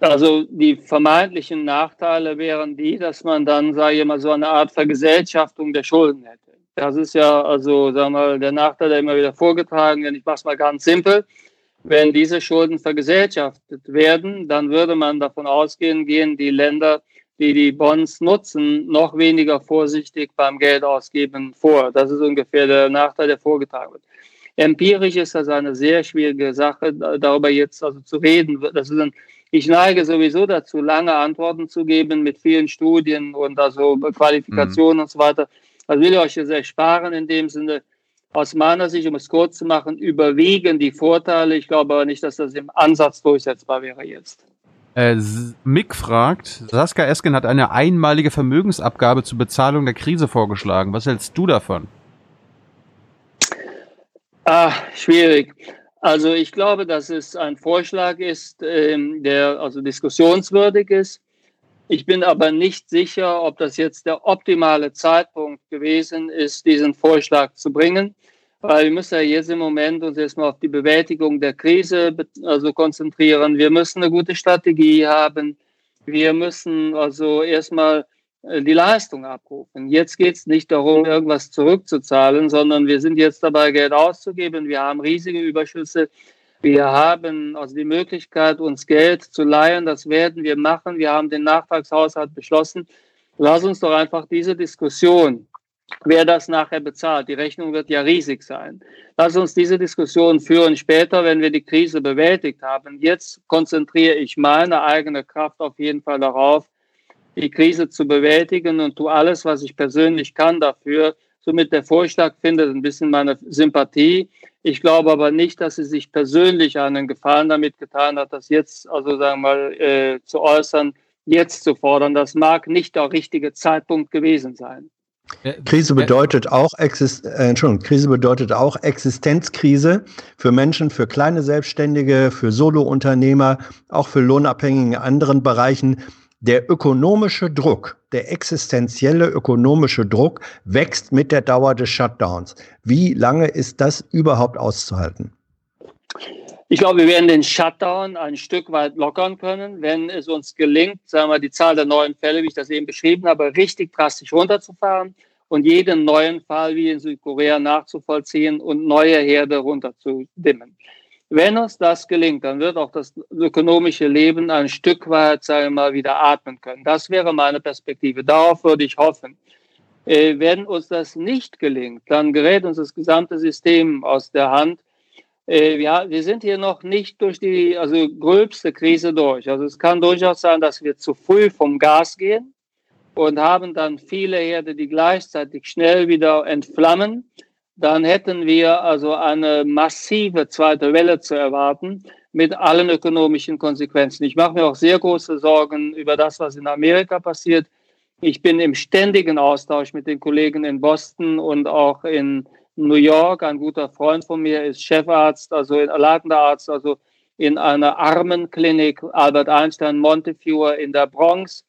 Also die vermeintlichen Nachteile wären die, dass man dann, sage ich mal, so eine Art Vergesellschaftung der Schulden hätte. Das ist ja also, sagen wir mal, der Nachteil, der immer wieder vorgetragen wird. Ich mache es mal ganz simpel. Wenn diese Schulden vergesellschaftet werden, dann würde man davon ausgehen, gehen die Länder die die Bonds nutzen, noch weniger vorsichtig beim Geld ausgeben vor. Das ist ungefähr der Nachteil, der vorgetragen wird. Empirisch ist das eine sehr schwierige Sache, darüber jetzt also zu reden. Das ist ein, ich neige sowieso dazu, lange Antworten zu geben mit vielen Studien und also Qualifikationen mhm. und so weiter. Das will ich euch jetzt ersparen in dem Sinne. Aus meiner Sicht, um es kurz zu machen, überwiegen die Vorteile. Ich glaube aber nicht, dass das im Ansatz durchsetzbar wäre jetzt. Äh, Mick fragt, Saskia Esken hat eine einmalige Vermögensabgabe zur Bezahlung der Krise vorgeschlagen. Was hältst du davon? Ah, schwierig. Also ich glaube, dass es ein Vorschlag ist, ähm, der also diskussionswürdig ist. Ich bin aber nicht sicher, ob das jetzt der optimale Zeitpunkt gewesen ist, diesen Vorschlag zu bringen weil wir müssen ja jetzt im Moment uns erstmal auf die Bewältigung der Krise also konzentrieren. Wir müssen eine gute Strategie haben. Wir müssen also erstmal die Leistung abrufen. Jetzt geht es nicht darum, irgendwas zurückzuzahlen, sondern wir sind jetzt dabei, Geld auszugeben. Wir haben riesige Überschüsse. Wir haben also die Möglichkeit, uns Geld zu leihen. Das werden wir machen. Wir haben den Nachtragshaushalt beschlossen. Lass uns doch einfach diese Diskussion wer das nachher bezahlt. Die Rechnung wird ja riesig sein. Lass uns diese Diskussion führen später, wenn wir die Krise bewältigt haben. Jetzt konzentriere ich meine eigene Kraft auf jeden Fall darauf, die Krise zu bewältigen und tue alles, was ich persönlich kann dafür. Somit der Vorschlag findet ein bisschen meine Sympathie. Ich glaube aber nicht, dass sie sich persönlich einen Gefallen damit getan hat, das jetzt, also sagen wir mal, äh, zu äußern, jetzt zu fordern. Das mag nicht der richtige Zeitpunkt gewesen sein. Krise bedeutet auch Exist äh, Entschuldigung, Krise bedeutet auch Existenzkrise für Menschen, für kleine Selbstständige, für Solounternehmer, auch für Lohnabhängige in anderen Bereichen. Der ökonomische Druck, der existenzielle ökonomische Druck wächst mit der Dauer des Shutdowns. Wie lange ist das überhaupt auszuhalten? Ich glaube, wir werden den Shutdown ein Stück weit lockern können, wenn es uns gelingt, sagen wir, die Zahl der neuen Fälle, wie ich das eben beschrieben habe, richtig drastisch runterzufahren und jeden neuen Fall wie in Südkorea nachzuvollziehen und neue Herde runterzudimmen. Wenn uns das gelingt, dann wird auch das ökonomische Leben ein Stück weit, sagen wir mal, wieder atmen können. Das wäre meine Perspektive. Darauf würde ich hoffen. Äh, wenn uns das nicht gelingt, dann gerät uns das gesamte System aus der Hand äh, ja, wir sind hier noch nicht durch die also gröbste Krise durch. Also es kann durchaus sein, dass wir zu früh vom Gas gehen und haben dann viele Herde, die gleichzeitig schnell wieder entflammen. Dann hätten wir also eine massive zweite Welle zu erwarten mit allen ökonomischen Konsequenzen. Ich mache mir auch sehr große Sorgen über das, was in Amerika passiert. Ich bin im ständigen Austausch mit den Kollegen in Boston und auch in New York. Ein guter Freund von mir ist Chefarzt, also leitender Arzt, also in einer Armenklinik Albert Einstein Montefiore in der Bronx.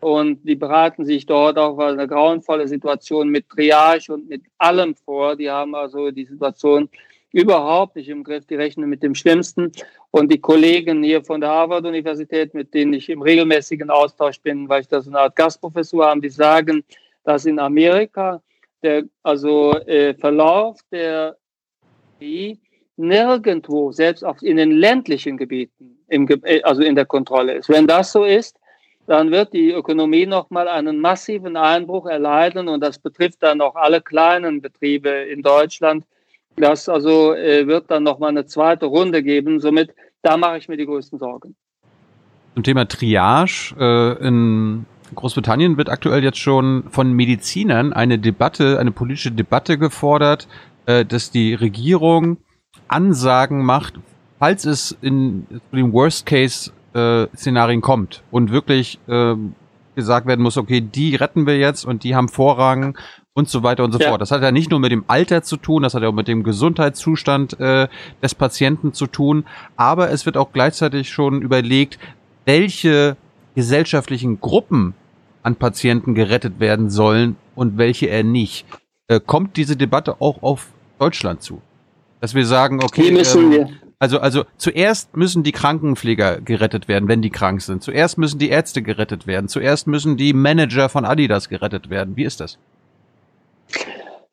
Und die bereiten sich dort auch eine grauenvolle Situation mit Triage und mit allem vor. Die haben also die Situation überhaupt nicht im Griff. Die rechnen mit dem Schlimmsten. Und die Kollegen hier von der Harvard-Universität, mit denen ich im regelmäßigen Austausch bin, weil ich das eine Art Gastprofessur habe, die sagen, dass in Amerika der also äh, Verlauf der Pandemie nirgendwo, selbst auch in den ländlichen Gebieten, im, äh, also in der Kontrolle ist. Wenn das so ist, dann wird die Ökonomie nochmal einen massiven Einbruch erleiden und das betrifft dann auch alle kleinen Betriebe in Deutschland. Das also äh, wird dann nochmal eine zweite Runde geben. Somit, da mache ich mir die größten Sorgen. Zum Thema Triage äh, in Großbritannien wird aktuell jetzt schon von Medizinern eine Debatte, eine politische Debatte gefordert, äh, dass die Regierung Ansagen macht, falls es in den Worst-Case-Szenarien kommt und wirklich äh, gesagt werden muss, okay, die retten wir jetzt und die haben Vorrang und so weiter und so ja. fort. Das hat ja nicht nur mit dem Alter zu tun, das hat ja auch mit dem Gesundheitszustand äh, des Patienten zu tun, aber es wird auch gleichzeitig schon überlegt, welche gesellschaftlichen Gruppen an Patienten gerettet werden sollen und welche er nicht. Äh, kommt diese Debatte auch auf Deutschland zu? Dass wir sagen, okay, ähm, also, also zuerst müssen die Krankenpfleger gerettet werden, wenn die krank sind. Zuerst müssen die Ärzte gerettet werden. Zuerst müssen die Manager von Adidas gerettet werden. Wie ist das?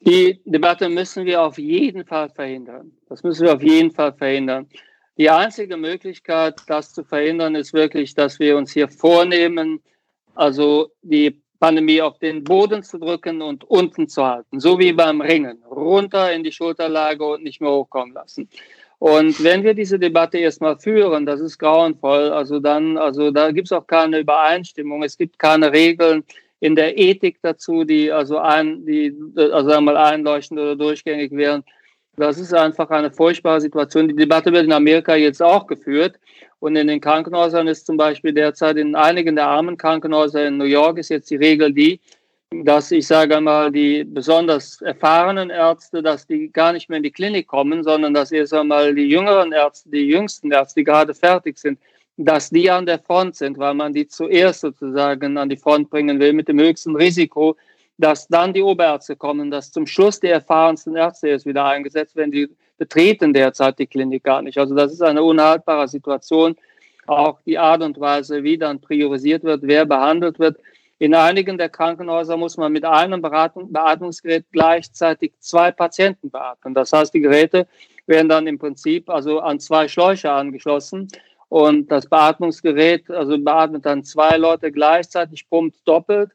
Die Debatte müssen wir auf jeden Fall verhindern. Das müssen wir auf jeden Fall verhindern. Die einzige Möglichkeit, das zu verhindern, ist wirklich, dass wir uns hier vornehmen, also die Pandemie auf den Boden zu drücken und unten zu halten, so wie beim Ringen, runter in die Schulterlage und nicht mehr hochkommen lassen. Und wenn wir diese Debatte erstmal führen, das ist grauenvoll, also dann, also da gibt es auch keine Übereinstimmung, es gibt keine Regeln in der Ethik dazu, die also ein, die also einmal einleuchtend oder durchgängig wären. Das ist einfach eine furchtbare Situation. Die Debatte wird in Amerika jetzt auch geführt. Und in den Krankenhäusern ist zum Beispiel derzeit in einigen der armen Krankenhäuser in New York ist jetzt die Regel die, dass ich sage mal, die besonders erfahrenen Ärzte, dass die gar nicht mehr in die Klinik kommen, sondern dass erst einmal die jüngeren Ärzte, die jüngsten Ärzte, die gerade fertig sind, dass die an der Front sind, weil man die zuerst sozusagen an die Front bringen will mit dem höchsten Risiko, dass dann die Oberärzte kommen, dass zum Schluss die erfahrensten Ärzte erst wieder eingesetzt werden, die betreten derzeit die Klinik gar nicht. Also das ist eine unhaltbare Situation. Auch die Art und Weise, wie dann priorisiert wird, wer behandelt wird, in einigen der Krankenhäuser muss man mit einem Beratung, Beatmungsgerät gleichzeitig zwei Patienten beatmen. Das heißt, die Geräte werden dann im Prinzip also an zwei Schläuche angeschlossen und das Beatmungsgerät also beatmet dann zwei Leute gleichzeitig, pumpt doppelt.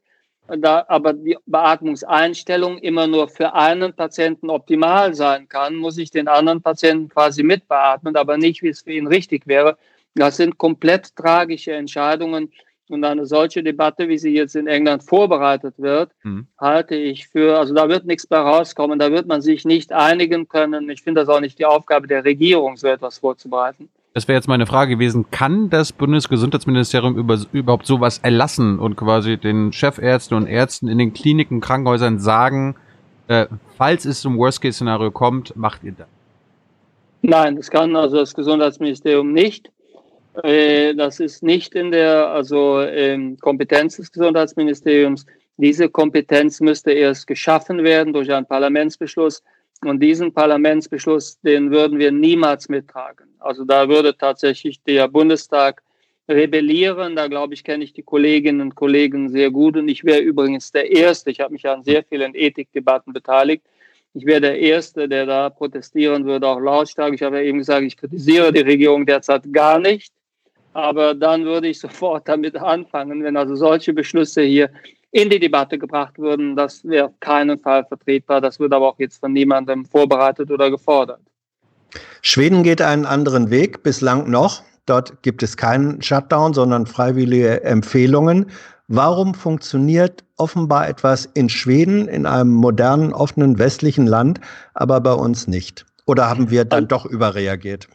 Da aber die Beatmungseinstellung immer nur für einen Patienten optimal sein kann, muss ich den anderen Patienten quasi mitbeatmen, aber nicht, wie es für ihn richtig wäre. Das sind komplett tragische Entscheidungen, und eine solche Debatte, wie sie jetzt in England vorbereitet wird, mhm. halte ich für, also da wird nichts bei rauskommen, da wird man sich nicht einigen können. Ich finde das auch nicht die Aufgabe der Regierung, so etwas vorzubereiten. Das wäre jetzt meine Frage gewesen. Kann das Bundesgesundheitsministerium über, überhaupt sowas erlassen und quasi den Chefärzten und Ärzten in den Kliniken, Krankenhäusern sagen, äh, falls es zum Worst-Case-Szenario kommt, macht ihr das? Nein, das kann also das Gesundheitsministerium nicht. Äh, das ist nicht in der also, ähm, Kompetenz des Gesundheitsministeriums. Diese Kompetenz müsste erst geschaffen werden durch einen Parlamentsbeschluss. Und diesen Parlamentsbeschluss, den würden wir niemals mittragen. Also da würde tatsächlich der Bundestag rebellieren. Da glaube ich, kenne ich die Kolleginnen und Kollegen sehr gut. Und ich wäre übrigens der Erste. Ich habe mich an sehr vielen Ethikdebatten beteiligt. Ich wäre der Erste, der da protestieren würde, auch lautstark. Ich habe ja eben gesagt, ich kritisiere die Regierung derzeit gar nicht. Aber dann würde ich <laughs> sofort damit anfangen, wenn also solche Beschlüsse hier in die Debatte gebracht würden. Das wäre auf keinen Fall vertretbar. Das wird aber auch jetzt von niemandem vorbereitet oder gefordert. Schweden geht einen anderen Weg, bislang noch. Dort gibt es keinen Shutdown, sondern freiwillige Empfehlungen. Warum funktioniert offenbar etwas in Schweden, in einem modernen, offenen westlichen Land, aber bei uns nicht? Oder haben wir dann doch überreagiert?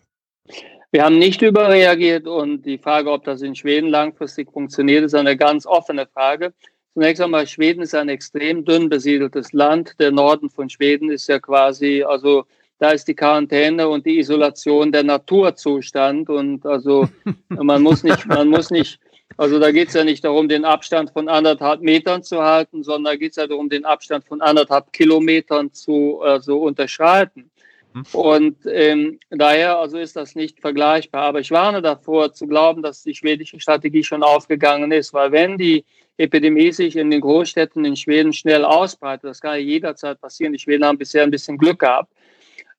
Wir haben nicht überreagiert und die Frage, ob das in Schweden langfristig funktioniert, ist eine ganz offene Frage. Zunächst einmal, Schweden ist ein extrem dünn besiedeltes Land. Der Norden von Schweden ist ja quasi, also da ist die Quarantäne und die Isolation der Naturzustand und also <laughs> man muss nicht, man muss nicht, also da geht es ja nicht darum, den Abstand von anderthalb Metern zu halten, sondern da geht es ja darum, den Abstand von anderthalb Kilometern zu also unterschreiten. Mhm. Und ähm, daher also ist das nicht vergleichbar. Aber ich warne davor zu glauben, dass die schwedische Strategie schon aufgegangen ist, weil wenn die Epidemie sich in den Großstädten in Schweden schnell ausbreitet, das kann ja jederzeit passieren, die Schweden haben bisher ein bisschen Glück gehabt,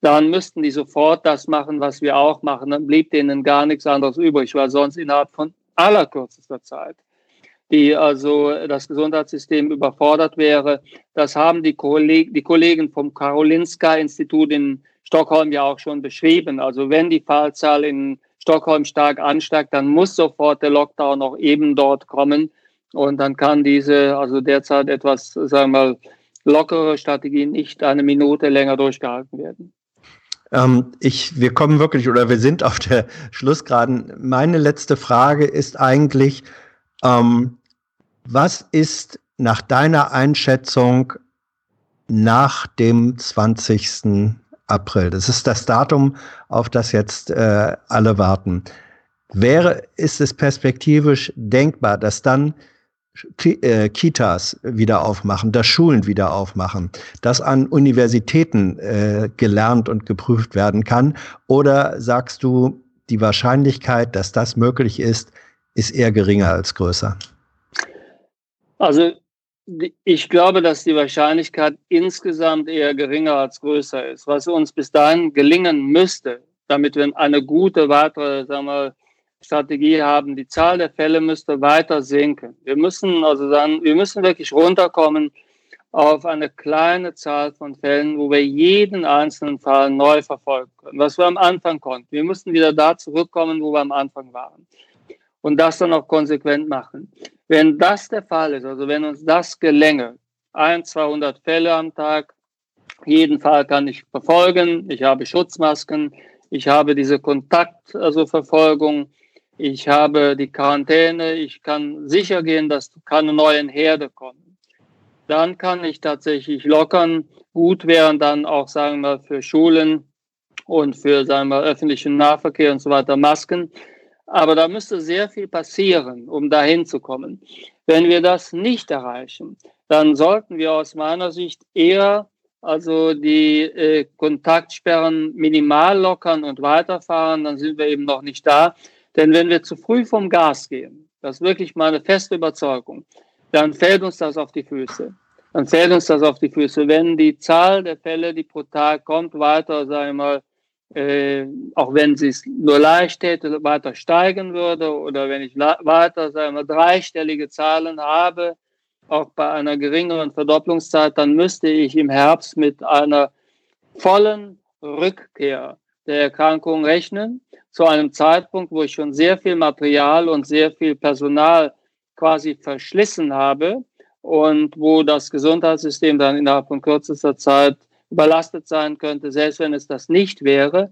dann müssten die sofort das machen, was wir auch machen. Dann blieb denen gar nichts anderes übrig, weil sonst innerhalb von allerkürzester Zeit die also das Gesundheitssystem überfordert wäre. Das haben die, Kolleg die Kollegen vom Karolinska-Institut in Stockholm ja auch schon beschrieben. Also wenn die Fallzahl in Stockholm stark ansteigt, dann muss sofort der Lockdown auch eben dort kommen. Und dann kann diese, also derzeit etwas, sagen wir mal, lockere Strategie nicht eine Minute länger durchgehalten werden. Ähm, ich, wir kommen wirklich oder wir sind auf der Schlussgeraden. Meine letzte Frage ist eigentlich, ähm, was ist nach deiner Einschätzung nach dem 20. April? Das ist das Datum, auf das jetzt äh, alle warten. Wäre, ist es perspektivisch denkbar, dass dann äh, Kitas wieder aufmachen, dass Schulen wieder aufmachen, dass an Universitäten äh, gelernt und geprüft werden kann? Oder sagst du, die Wahrscheinlichkeit, dass das möglich ist, ist eher geringer als größer? Also ich glaube, dass die Wahrscheinlichkeit insgesamt eher geringer als größer ist. Was uns bis dahin gelingen müsste, damit wir eine gute weitere sagen wir, Strategie haben, die Zahl der Fälle müsste weiter sinken. Wir müssen also dann, wir müssen wirklich runterkommen auf eine kleine Zahl von Fällen, wo wir jeden einzelnen Fall neu verfolgen können, was wir am Anfang konnten. Wir müssen wieder da zurückkommen, wo wir am Anfang waren und das dann auch konsequent machen. Wenn das der Fall ist, also wenn uns das gelänge, ein, 200 Fälle am Tag, jeden Fall kann ich verfolgen, ich habe Schutzmasken, ich habe diese Kontaktverfolgung, also ich habe die Quarantäne, ich kann sicher gehen, dass keine neuen Herde kommen. Dann kann ich tatsächlich lockern. Gut wären dann auch, sagen wir, für Schulen und für, sagen wir, öffentlichen Nahverkehr und so weiter Masken. Aber da müsste sehr viel passieren, um dahin zu kommen. Wenn wir das nicht erreichen, dann sollten wir aus meiner Sicht eher also die äh, Kontaktsperren minimal lockern und weiterfahren, dann sind wir eben noch nicht da. Denn wenn wir zu früh vom Gas gehen, das ist wirklich meine feste Überzeugung, dann fällt uns das auf die Füße. Dann fällt uns das auf die Füße. Wenn die Zahl der Fälle, die pro Tag kommt, weiter, sagen wir mal, äh, auch wenn es nur leicht hätte, weiter steigen würde oder wenn ich weiter sagen wir, dreistellige Zahlen habe, auch bei einer geringeren Verdopplungszeit, dann müsste ich im Herbst mit einer vollen Rückkehr der Erkrankung rechnen, zu einem Zeitpunkt, wo ich schon sehr viel Material und sehr viel Personal quasi verschlissen habe und wo das Gesundheitssystem dann innerhalb von kürzester Zeit überlastet sein könnte. Selbst wenn es das nicht wäre,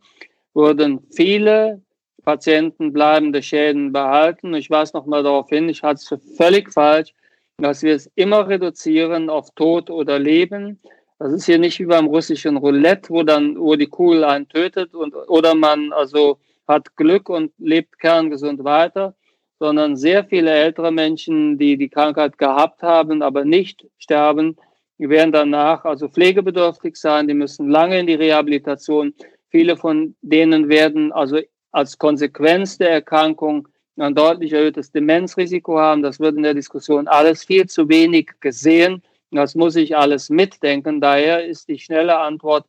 würden viele Patienten bleibende Schäden behalten. Ich weise noch mal darauf hin, ich halte es für völlig falsch, dass wir es immer reduzieren auf Tod oder Leben. Das ist hier nicht wie beim russischen Roulette, wo dann, wo die Kugel einen tötet und, oder man also hat Glück und lebt kerngesund weiter, sondern sehr viele ältere Menschen, die die Krankheit gehabt haben, aber nicht sterben, die werden danach also pflegebedürftig sein, die müssen lange in die Rehabilitation. Viele von denen werden also als Konsequenz der Erkrankung ein deutlich erhöhtes Demenzrisiko haben. Das wird in der Diskussion alles viel zu wenig gesehen. Das muss ich alles mitdenken. Daher ist die schnelle Antwort,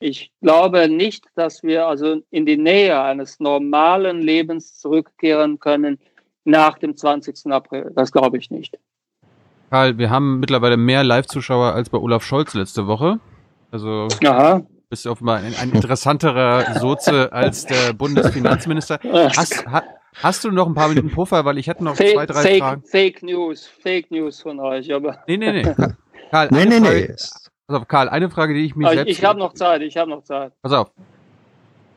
ich glaube nicht, dass wir also in die Nähe eines normalen Lebens zurückkehren können nach dem 20. April. Das glaube ich nicht. Karl, wir haben mittlerweile mehr Live-Zuschauer als bei Olaf Scholz letzte Woche. Also Aha. bist du offenbar ein, ein interessanterer Soze als der Bundesfinanzminister. <laughs> Hast, ha, hast du noch ein paar Minuten Puffer, weil ich hätte noch Fake, zwei, drei Fake, Fragen. Fake News, Fake News von euch, aber. Nee, nee, nee. <laughs> Karl, nee, nee, Frage, nee. Pass auf, Karl, eine Frage, die ich mir selbst. Ich, ich habe noch Zeit, ich habe noch Zeit. Pass auf.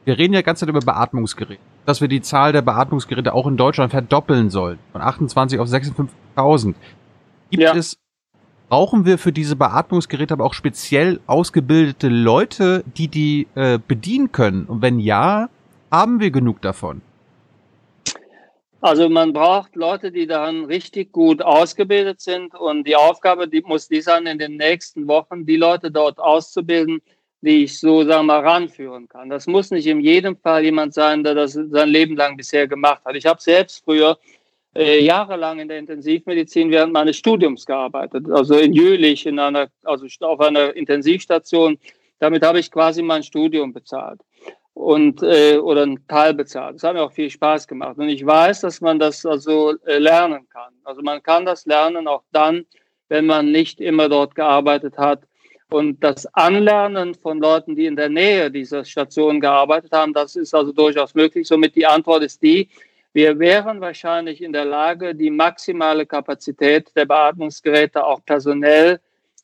Wir reden ja ganze Zeit über Beatmungsgeräte. Dass wir die Zahl der Beatmungsgeräte auch in Deutschland verdoppeln sollen. Von 28 auf 56.000. Gibt ja. es, brauchen wir für diese Beatmungsgeräte aber auch speziell ausgebildete Leute, die die äh, bedienen können? Und wenn ja, haben wir genug davon? Also man braucht Leute, die daran richtig gut ausgebildet sind und die Aufgabe, die muss die sein, in den nächsten Wochen die Leute dort auszubilden, die ich so sagen wir mal ranführen kann. Das muss nicht in jedem Fall jemand sein, der das sein Leben lang bisher gemacht hat. Ich habe selbst früher äh, jahrelang in der Intensivmedizin während meines Studiums gearbeitet, also in Jülich, in einer, also auf einer Intensivstation. Damit habe ich quasi mein Studium bezahlt und äh, oder einen Teil bezahlt. Das hat mir auch viel Spaß gemacht. Und ich weiß, dass man das also äh, lernen kann. Also man kann das lernen auch dann, wenn man nicht immer dort gearbeitet hat. Und das Anlernen von Leuten, die in der Nähe dieser Station gearbeitet haben, das ist also durchaus möglich. Somit die Antwort ist die, wir wären wahrscheinlich in der Lage, die maximale Kapazität der Beatmungsgeräte auch personell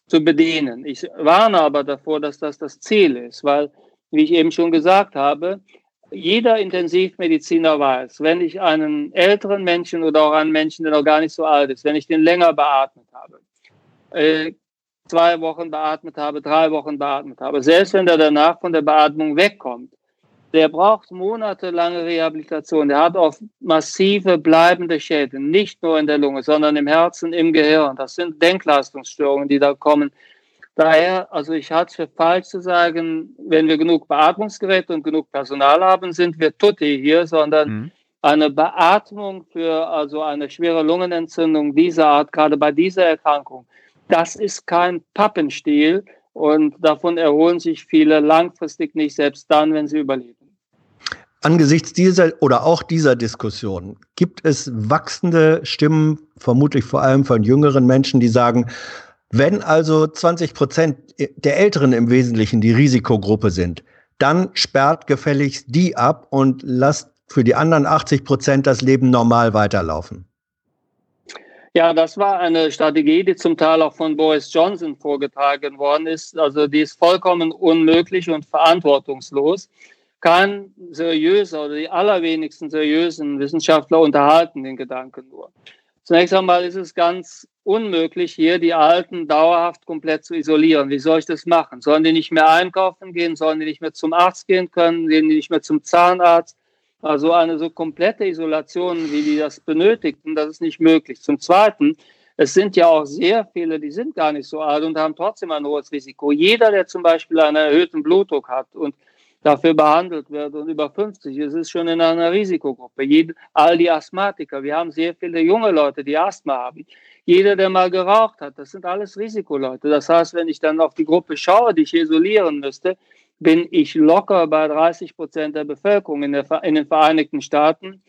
zu bedienen. Ich warne aber davor, dass das das Ziel ist, weil, wie ich eben schon gesagt habe, jeder Intensivmediziner weiß, wenn ich einen älteren Menschen oder auch einen Menschen, der noch gar nicht so alt ist, wenn ich den länger beatmet habe, äh, zwei Wochen beatmet habe, drei Wochen beatmet habe, selbst wenn der danach von der Beatmung wegkommt, der braucht monatelange Rehabilitation. Der hat oft massive bleibende Schäden, nicht nur in der Lunge, sondern im Herzen, im Gehirn. Das sind Denkleistungsstörungen, die da kommen. Daher, also ich halte es für falsch zu sagen, wenn wir genug Beatmungsgeräte und genug Personal haben, sind wir tutti hier, sondern mhm. eine Beatmung für also eine schwere Lungenentzündung dieser Art, gerade bei dieser Erkrankung, das ist kein Pappenstiel und davon erholen sich viele langfristig nicht, selbst dann, wenn sie überleben. Angesichts dieser oder auch dieser Diskussion gibt es wachsende Stimmen, vermutlich vor allem von jüngeren Menschen, die sagen, wenn also 20 Prozent der Älteren im Wesentlichen die Risikogruppe sind, dann sperrt gefälligst die ab und lasst für die anderen 80 Prozent das Leben normal weiterlaufen. Ja, das war eine Strategie, die zum Teil auch von Boris Johnson vorgetragen worden ist. Also die ist vollkommen unmöglich und verantwortungslos. Kein seriöser oder die allerwenigsten seriösen Wissenschaftler unterhalten den Gedanken nur. Zunächst einmal ist es ganz unmöglich, hier die Alten dauerhaft komplett zu isolieren. Wie soll ich das machen? Sollen die nicht mehr einkaufen gehen? Sollen die nicht mehr zum Arzt gehen können? Gehen die nicht mehr zum Zahnarzt? Also eine so komplette Isolation, wie die das benötigten, das ist nicht möglich. Zum Zweiten, es sind ja auch sehr viele, die sind gar nicht so alt und haben trotzdem ein hohes Risiko. Jeder, der zum Beispiel einen erhöhten Blutdruck hat und dafür behandelt wird und über 50 ist, ist schon in einer Risikogruppe. Jed, all die Asthmatiker, wir haben sehr viele junge Leute, die Asthma haben. Jeder, der mal geraucht hat, das sind alles Risikoleute. Das heißt, wenn ich dann auf die Gruppe schaue, die ich isolieren müsste, bin ich locker bei 30 Prozent der Bevölkerung in, der, in, den Vereinigten Staaten.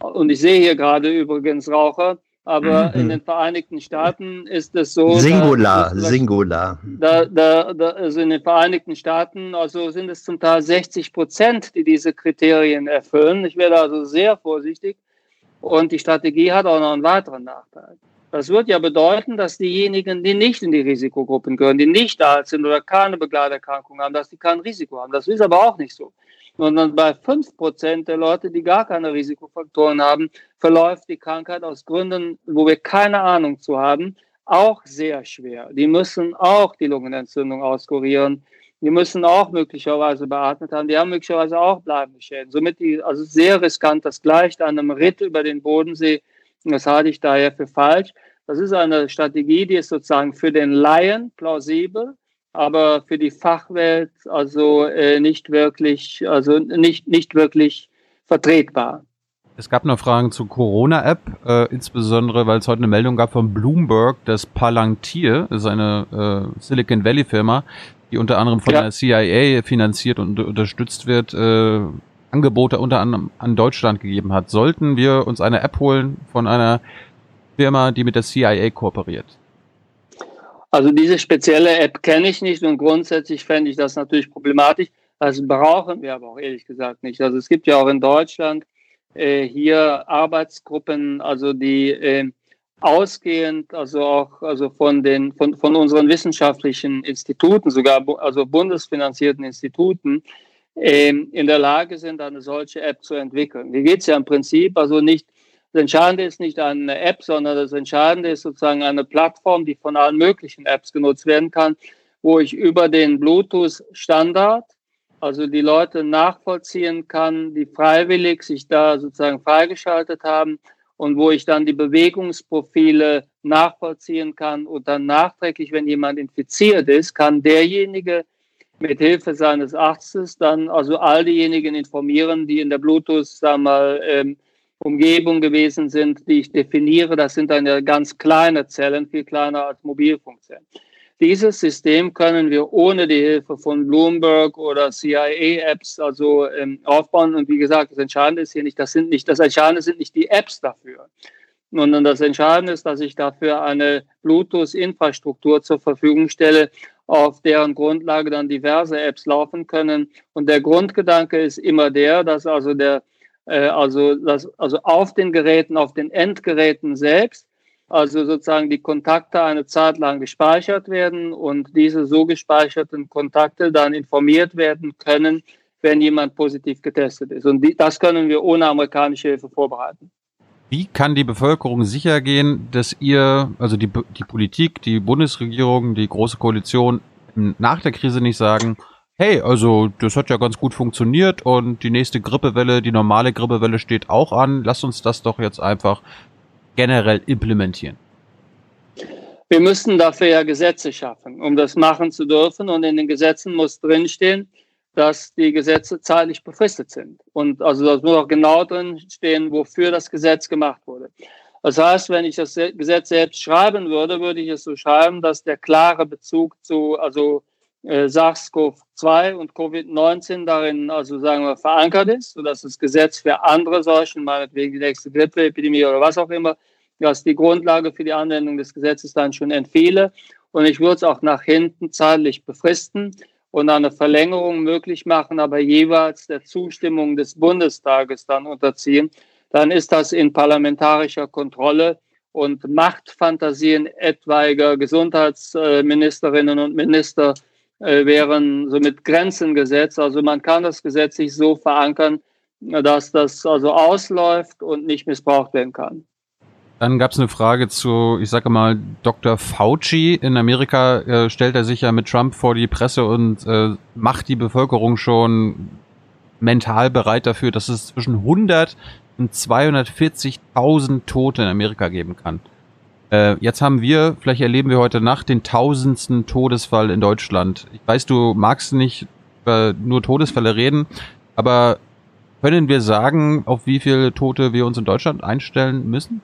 Und ich sehe hier gerade übrigens Raucher, aber mhm. in den Vereinigten Staaten ist es so. Singular, da, Singular. Da, da, da, also in den Vereinigten Staaten also sind es zum Teil 60 Prozent, die diese Kriterien erfüllen. Ich werde also sehr vorsichtig. Und die Strategie hat auch noch einen weiteren Nachteil. Das wird ja bedeuten, dass diejenigen, die nicht in die Risikogruppen gehören, die nicht alt sind oder keine Begleiterkrankung haben, dass die kein Risiko haben. Das ist aber auch nicht so. Sondern bei fünf Prozent der Leute, die gar keine Risikofaktoren haben, verläuft die Krankheit aus Gründen, wo wir keine Ahnung zu haben, auch sehr schwer. Die müssen auch die Lungenentzündung auskurieren. Die müssen auch möglicherweise beatmet haben. Die haben möglicherweise auch bleibende Schäden. Somit die, also sehr riskant. Das gleicht einem Ritt über den Bodensee das halte ich daher für falsch. Das ist eine Strategie, die ist sozusagen für den Laien plausibel, aber für die Fachwelt also äh, nicht wirklich, also nicht, nicht wirklich vertretbar. Es gab noch Fragen zur Corona-App, äh, insbesondere weil es heute eine Meldung gab von Bloomberg, dass Palantir, das ist eine äh, Silicon Valley-Firma, die unter anderem von ja. der CIA finanziert und unterstützt wird, äh, Angebote unter anderem an Deutschland gegeben hat. Sollten wir uns eine App holen von einer Firma, die mit der CIA kooperiert? Also diese spezielle App kenne ich nicht und grundsätzlich fände ich das natürlich problematisch. Das brauchen wir aber auch ehrlich gesagt nicht. Also es gibt ja auch in Deutschland äh, hier Arbeitsgruppen, also die äh, ausgehend, also auch also von den von, von unseren wissenschaftlichen Instituten, sogar also bundesfinanzierten Instituten, ähm, in der Lage sind, eine solche App zu entwickeln. Wie geht es ja im Prinzip? Also nicht, das Entscheidende ist nicht eine App, sondern das Entscheidende ist sozusagen eine Plattform, die von allen möglichen Apps genutzt werden kann, wo ich über den Bluetooth-Standard, also die Leute nachvollziehen kann, die freiwillig sich da sozusagen freigeschaltet haben und wo ich dann die Bewegungsprofile nachvollziehen kann und dann nachträglich, wenn jemand infiziert ist, kann derjenige, mit Hilfe seines Arztes dann also all diejenigen informieren, die in der Bluetooth, sagen mal, ähm, Umgebung gewesen sind, die ich definiere. Das sind dann ja ganz kleine Zellen, viel kleiner als Mobilfunkzellen. Dieses System können wir ohne die Hilfe von Bloomberg oder CIA-Apps also ähm, aufbauen. Und wie gesagt, das Entscheidende ist hier nicht, das sind nicht, das Entscheidende sind nicht die Apps dafür, sondern das Entscheidende ist, dass ich dafür eine Bluetooth-Infrastruktur zur Verfügung stelle, auf deren Grundlage dann diverse Apps laufen können. Und der Grundgedanke ist immer der, dass also der, also, dass, also auf den Geräten, auf den Endgeräten selbst, also sozusagen die Kontakte eine Zeit lang gespeichert werden und diese so gespeicherten Kontakte dann informiert werden können, wenn jemand positiv getestet ist. Und die, das können wir ohne amerikanische Hilfe vorbereiten. Wie kann die Bevölkerung sicher gehen, dass ihr, also die, die Politik, die Bundesregierung, die Große Koalition nach der Krise nicht sagen, hey, also das hat ja ganz gut funktioniert und die nächste Grippewelle, die normale Grippewelle steht auch an, lass uns das doch jetzt einfach generell implementieren? Wir müssen dafür ja Gesetze schaffen, um das machen zu dürfen. Und in den Gesetzen muss drinstehen, dass die Gesetze zeitlich befristet sind. Und also das muss auch genau drin stehen, wofür das Gesetz gemacht wurde. Das heißt, wenn ich das Gesetz selbst schreiben würde, würde ich es so schreiben, dass der klare Bezug zu also äh, SARS-CoV-2 und Covid-19 darin also sagen wir verankert ist, sodass das Gesetz für andere Seuchen, meinetwegen die nächste Grippeepidemie oder was auch immer, dass die Grundlage für die Anwendung des Gesetzes dann schon entfehle. Und ich würde es auch nach hinten zeitlich befristen und eine Verlängerung möglich machen, aber jeweils der Zustimmung des Bundestages dann unterziehen, dann ist das in parlamentarischer Kontrolle und Machtfantasien etwaiger Gesundheitsministerinnen und Minister äh, wären somit Grenzen gesetzt. Also man kann das Gesetz sich so verankern, dass das also ausläuft und nicht missbraucht werden kann. Dann gab es eine Frage zu, ich sage mal, Dr. Fauci. In Amerika äh, stellt er sich ja mit Trump vor die Presse und äh, macht die Bevölkerung schon mental bereit dafür, dass es zwischen 100 und 240.000 Tote in Amerika geben kann. Äh, jetzt haben wir, vielleicht erleben wir heute Nacht den tausendsten Todesfall in Deutschland. Ich weiß, du magst nicht über nur Todesfälle reden, aber können wir sagen, auf wie viele Tote wir uns in Deutschland einstellen müssen?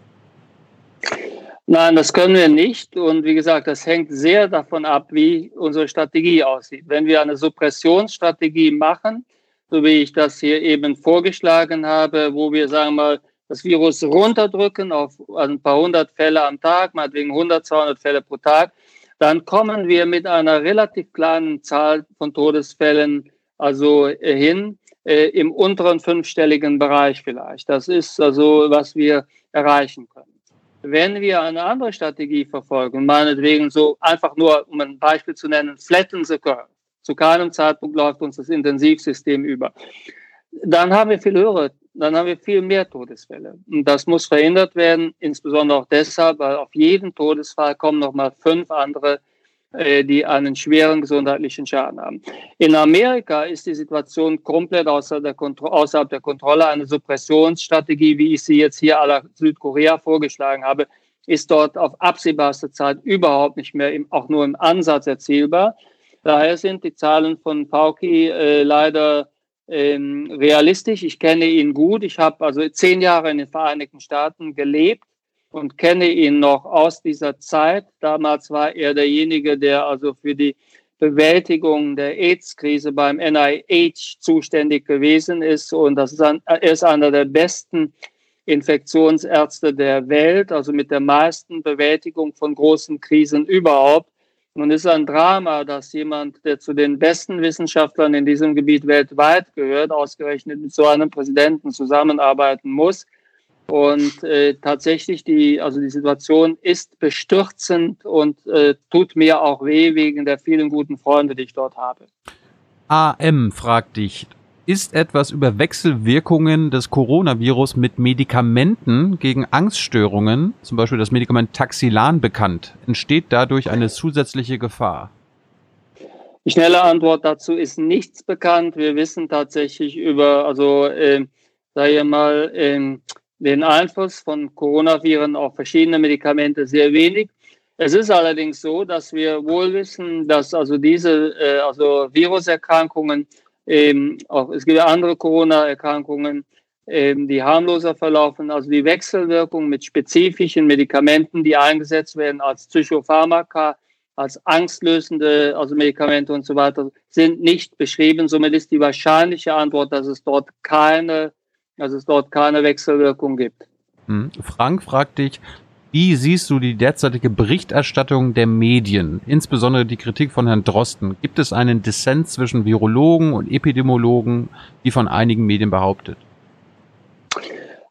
Nein, das können wir nicht. Und wie gesagt, das hängt sehr davon ab, wie unsere Strategie aussieht. Wenn wir eine Suppressionsstrategie machen, so wie ich das hier eben vorgeschlagen habe, wo wir, sagen wir mal, das Virus runterdrücken auf ein paar hundert Fälle am Tag, meinetwegen 100, 200 Fälle pro Tag, dann kommen wir mit einer relativ kleinen Zahl von Todesfällen also äh, hin, äh, im unteren fünfstelligen Bereich vielleicht. Das ist also, was wir erreichen können. Wenn wir eine andere Strategie verfolgen, meinetwegen so einfach nur, um ein Beispiel zu nennen, flatten the curve, zu keinem Zeitpunkt läuft uns das Intensivsystem über, dann haben wir viel höhere, dann haben wir viel mehr Todesfälle. Und das muss verhindert werden, insbesondere auch deshalb, weil auf jeden Todesfall kommen nochmal fünf andere äh, die einen schweren gesundheitlichen Schaden haben. In Amerika ist die Situation komplett außer der außerhalb der Kontrolle. Eine Suppressionsstrategie, wie ich sie jetzt hier aller Südkorea vorgeschlagen habe, ist dort auf absehbarste Zeit überhaupt nicht mehr im, auch nur im Ansatz erzielbar. Daher sind die Zahlen von Pauki äh, leider ähm, realistisch. Ich kenne ihn gut. Ich habe also zehn Jahre in den Vereinigten Staaten gelebt und kenne ihn noch aus dieser Zeit. Damals war er derjenige, der also für die Bewältigung der AIDS-Krise beim NIH zuständig gewesen ist. Und das ist ein, er ist einer der besten Infektionsärzte der Welt, also mit der meisten Bewältigung von großen Krisen überhaupt. Es ist ein Drama, dass jemand, der zu den besten Wissenschaftlern in diesem Gebiet weltweit gehört, ausgerechnet mit so einem Präsidenten zusammenarbeiten muss. Und äh, tatsächlich, die, also die Situation ist bestürzend und äh, tut mir auch weh wegen der vielen guten Freunde, die ich dort habe. AM fragt dich, ist etwas über Wechselwirkungen des Coronavirus mit Medikamenten gegen Angststörungen, zum Beispiel das Medikament Taxilan, bekannt? Entsteht dadurch eine zusätzliche Gefahr? Die schnelle Antwort dazu ist nichts bekannt. Wir wissen tatsächlich über, also äh, sage ich mal, äh, den Einfluss von Coronaviren auf verschiedene Medikamente sehr wenig. Es ist allerdings so, dass wir wohl wissen, dass also diese äh, also Viruserkrankungen, ähm, auch es gibt andere Corona-Erkrankungen, ähm, die harmloser verlaufen, also die Wechselwirkung mit spezifischen Medikamenten, die eingesetzt werden als Psychopharmaka, als angstlösende also Medikamente und so weiter, sind nicht beschrieben. Somit ist die wahrscheinliche Antwort, dass es dort keine dass es dort keine Wechselwirkung gibt. Hm. Frank fragt dich, Wie siehst du die derzeitige Berichterstattung der Medien, insbesondere die Kritik von Herrn Drosten? Gibt es einen Dissens zwischen Virologen und Epidemiologen, wie von einigen Medien behauptet?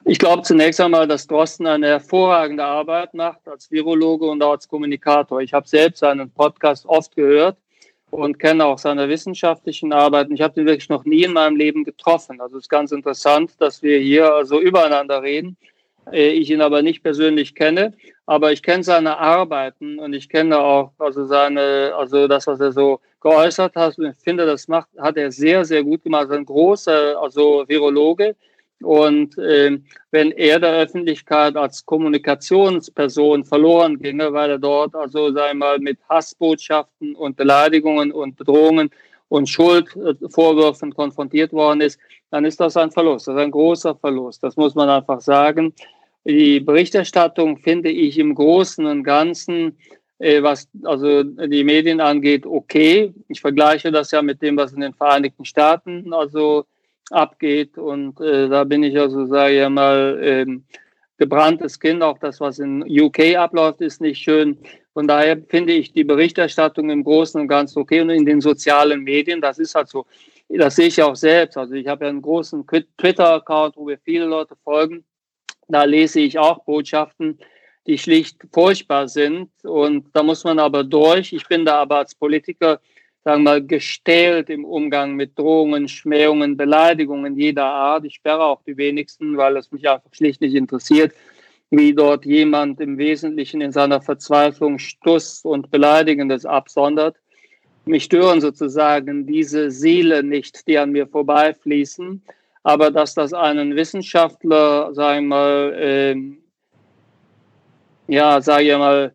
Ich glaube zunächst einmal, dass Drosten eine hervorragende Arbeit macht als Virologe und auch als Kommunikator. Ich habe selbst seinen Podcast oft gehört und kenne auch seine wissenschaftlichen Arbeiten. Ich habe ihn wirklich noch nie in meinem Leben getroffen. Also es ist ganz interessant, dass wir hier also übereinander reden. Äh, ich ihn aber nicht persönlich kenne, aber ich kenne seine Arbeiten und ich kenne auch also seine, also das, was er so geäußert hat. Und ich finde, das macht, hat er sehr, sehr gut gemacht. Ein großer, also Virologe, und äh, wenn er der Öffentlichkeit als Kommunikationsperson verloren ginge, weil er dort also sei mal mit Hassbotschaften und Beleidigungen und Bedrohungen und Schuldvorwürfen konfrontiert worden ist, dann ist das ein Verlust. Das ist ein großer Verlust. Das muss man einfach sagen. Die Berichterstattung finde ich im Großen und Ganzen, äh, was also die Medien angeht, okay. Ich vergleiche das ja mit dem, was in den Vereinigten Staaten also abgeht. Und äh, da bin ich also, sage ich mal, ähm, gebranntes Kind. Auch das, was in UK abläuft, ist nicht schön. Von daher finde ich die Berichterstattung im Großen und Ganzen okay. Und in den sozialen Medien, das ist halt so. Das sehe ich auch selbst. Also ich habe ja einen großen Twitter-Account, wo wir viele Leute folgen. Da lese ich auch Botschaften, die schlicht furchtbar sind. Und da muss man aber durch. Ich bin da aber als Politiker sagen wir mal, gestählt im Umgang mit Drohungen, Schmähungen, Beleidigungen jeder Art. Ich sperre auch die wenigsten, weil es mich einfach schlicht nicht interessiert, wie dort jemand im Wesentlichen in seiner Verzweiflung Stuss und Beleidigendes absondert. Mich stören sozusagen diese Seele nicht, die an mir vorbeifließen. Aber dass das einen Wissenschaftler, sagen wir mal, äh, ja, sage ich mal,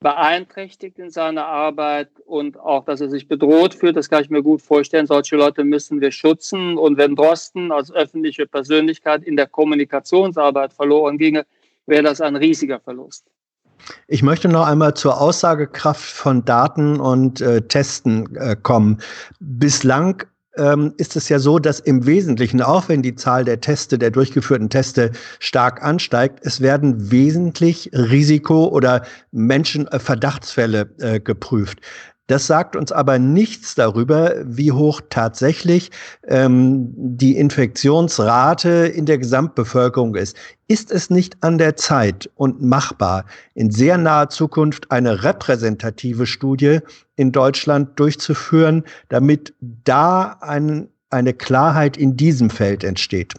beeinträchtigt in seiner Arbeit und auch, dass er sich bedroht fühlt. Das kann ich mir gut vorstellen. Solche Leute müssen wir schützen. Und wenn Drosten als öffentliche Persönlichkeit in der Kommunikationsarbeit verloren ginge, wäre das ein riesiger Verlust. Ich möchte noch einmal zur Aussagekraft von Daten und äh, Testen äh, kommen. Bislang ähm, ist es ja so, dass im Wesentlichen, auch wenn die Zahl der Teste, der durchgeführten Teste stark ansteigt, es werden wesentlich Risiko- oder Menschenverdachtsfälle äh, äh, geprüft. Das sagt uns aber nichts darüber, wie hoch tatsächlich ähm, die Infektionsrate in der Gesamtbevölkerung ist. Ist es nicht an der Zeit und machbar, in sehr naher Zukunft eine repräsentative Studie in Deutschland durchzuführen, damit da ein, eine Klarheit in diesem Feld entsteht?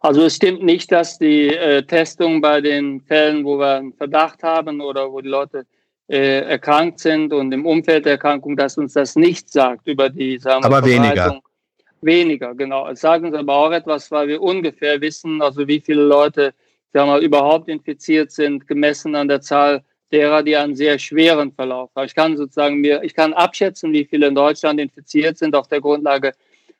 Also es stimmt nicht, dass die äh, Testung bei den Fällen, wo wir einen Verdacht haben oder wo die Leute äh, erkrankt sind und im Umfeld der Erkrankung, dass uns das nicht sagt über die sagen Aber weniger. Weniger, genau. Es sagen uns aber auch etwas, weil wir ungefähr wissen, also wie viele Leute sagen wir, überhaupt infiziert sind, gemessen an der Zahl derer, die einen sehr schweren Verlauf haben. Ich kann sozusagen mir, ich kann abschätzen, wie viele in Deutschland infiziert sind auf der Grundlage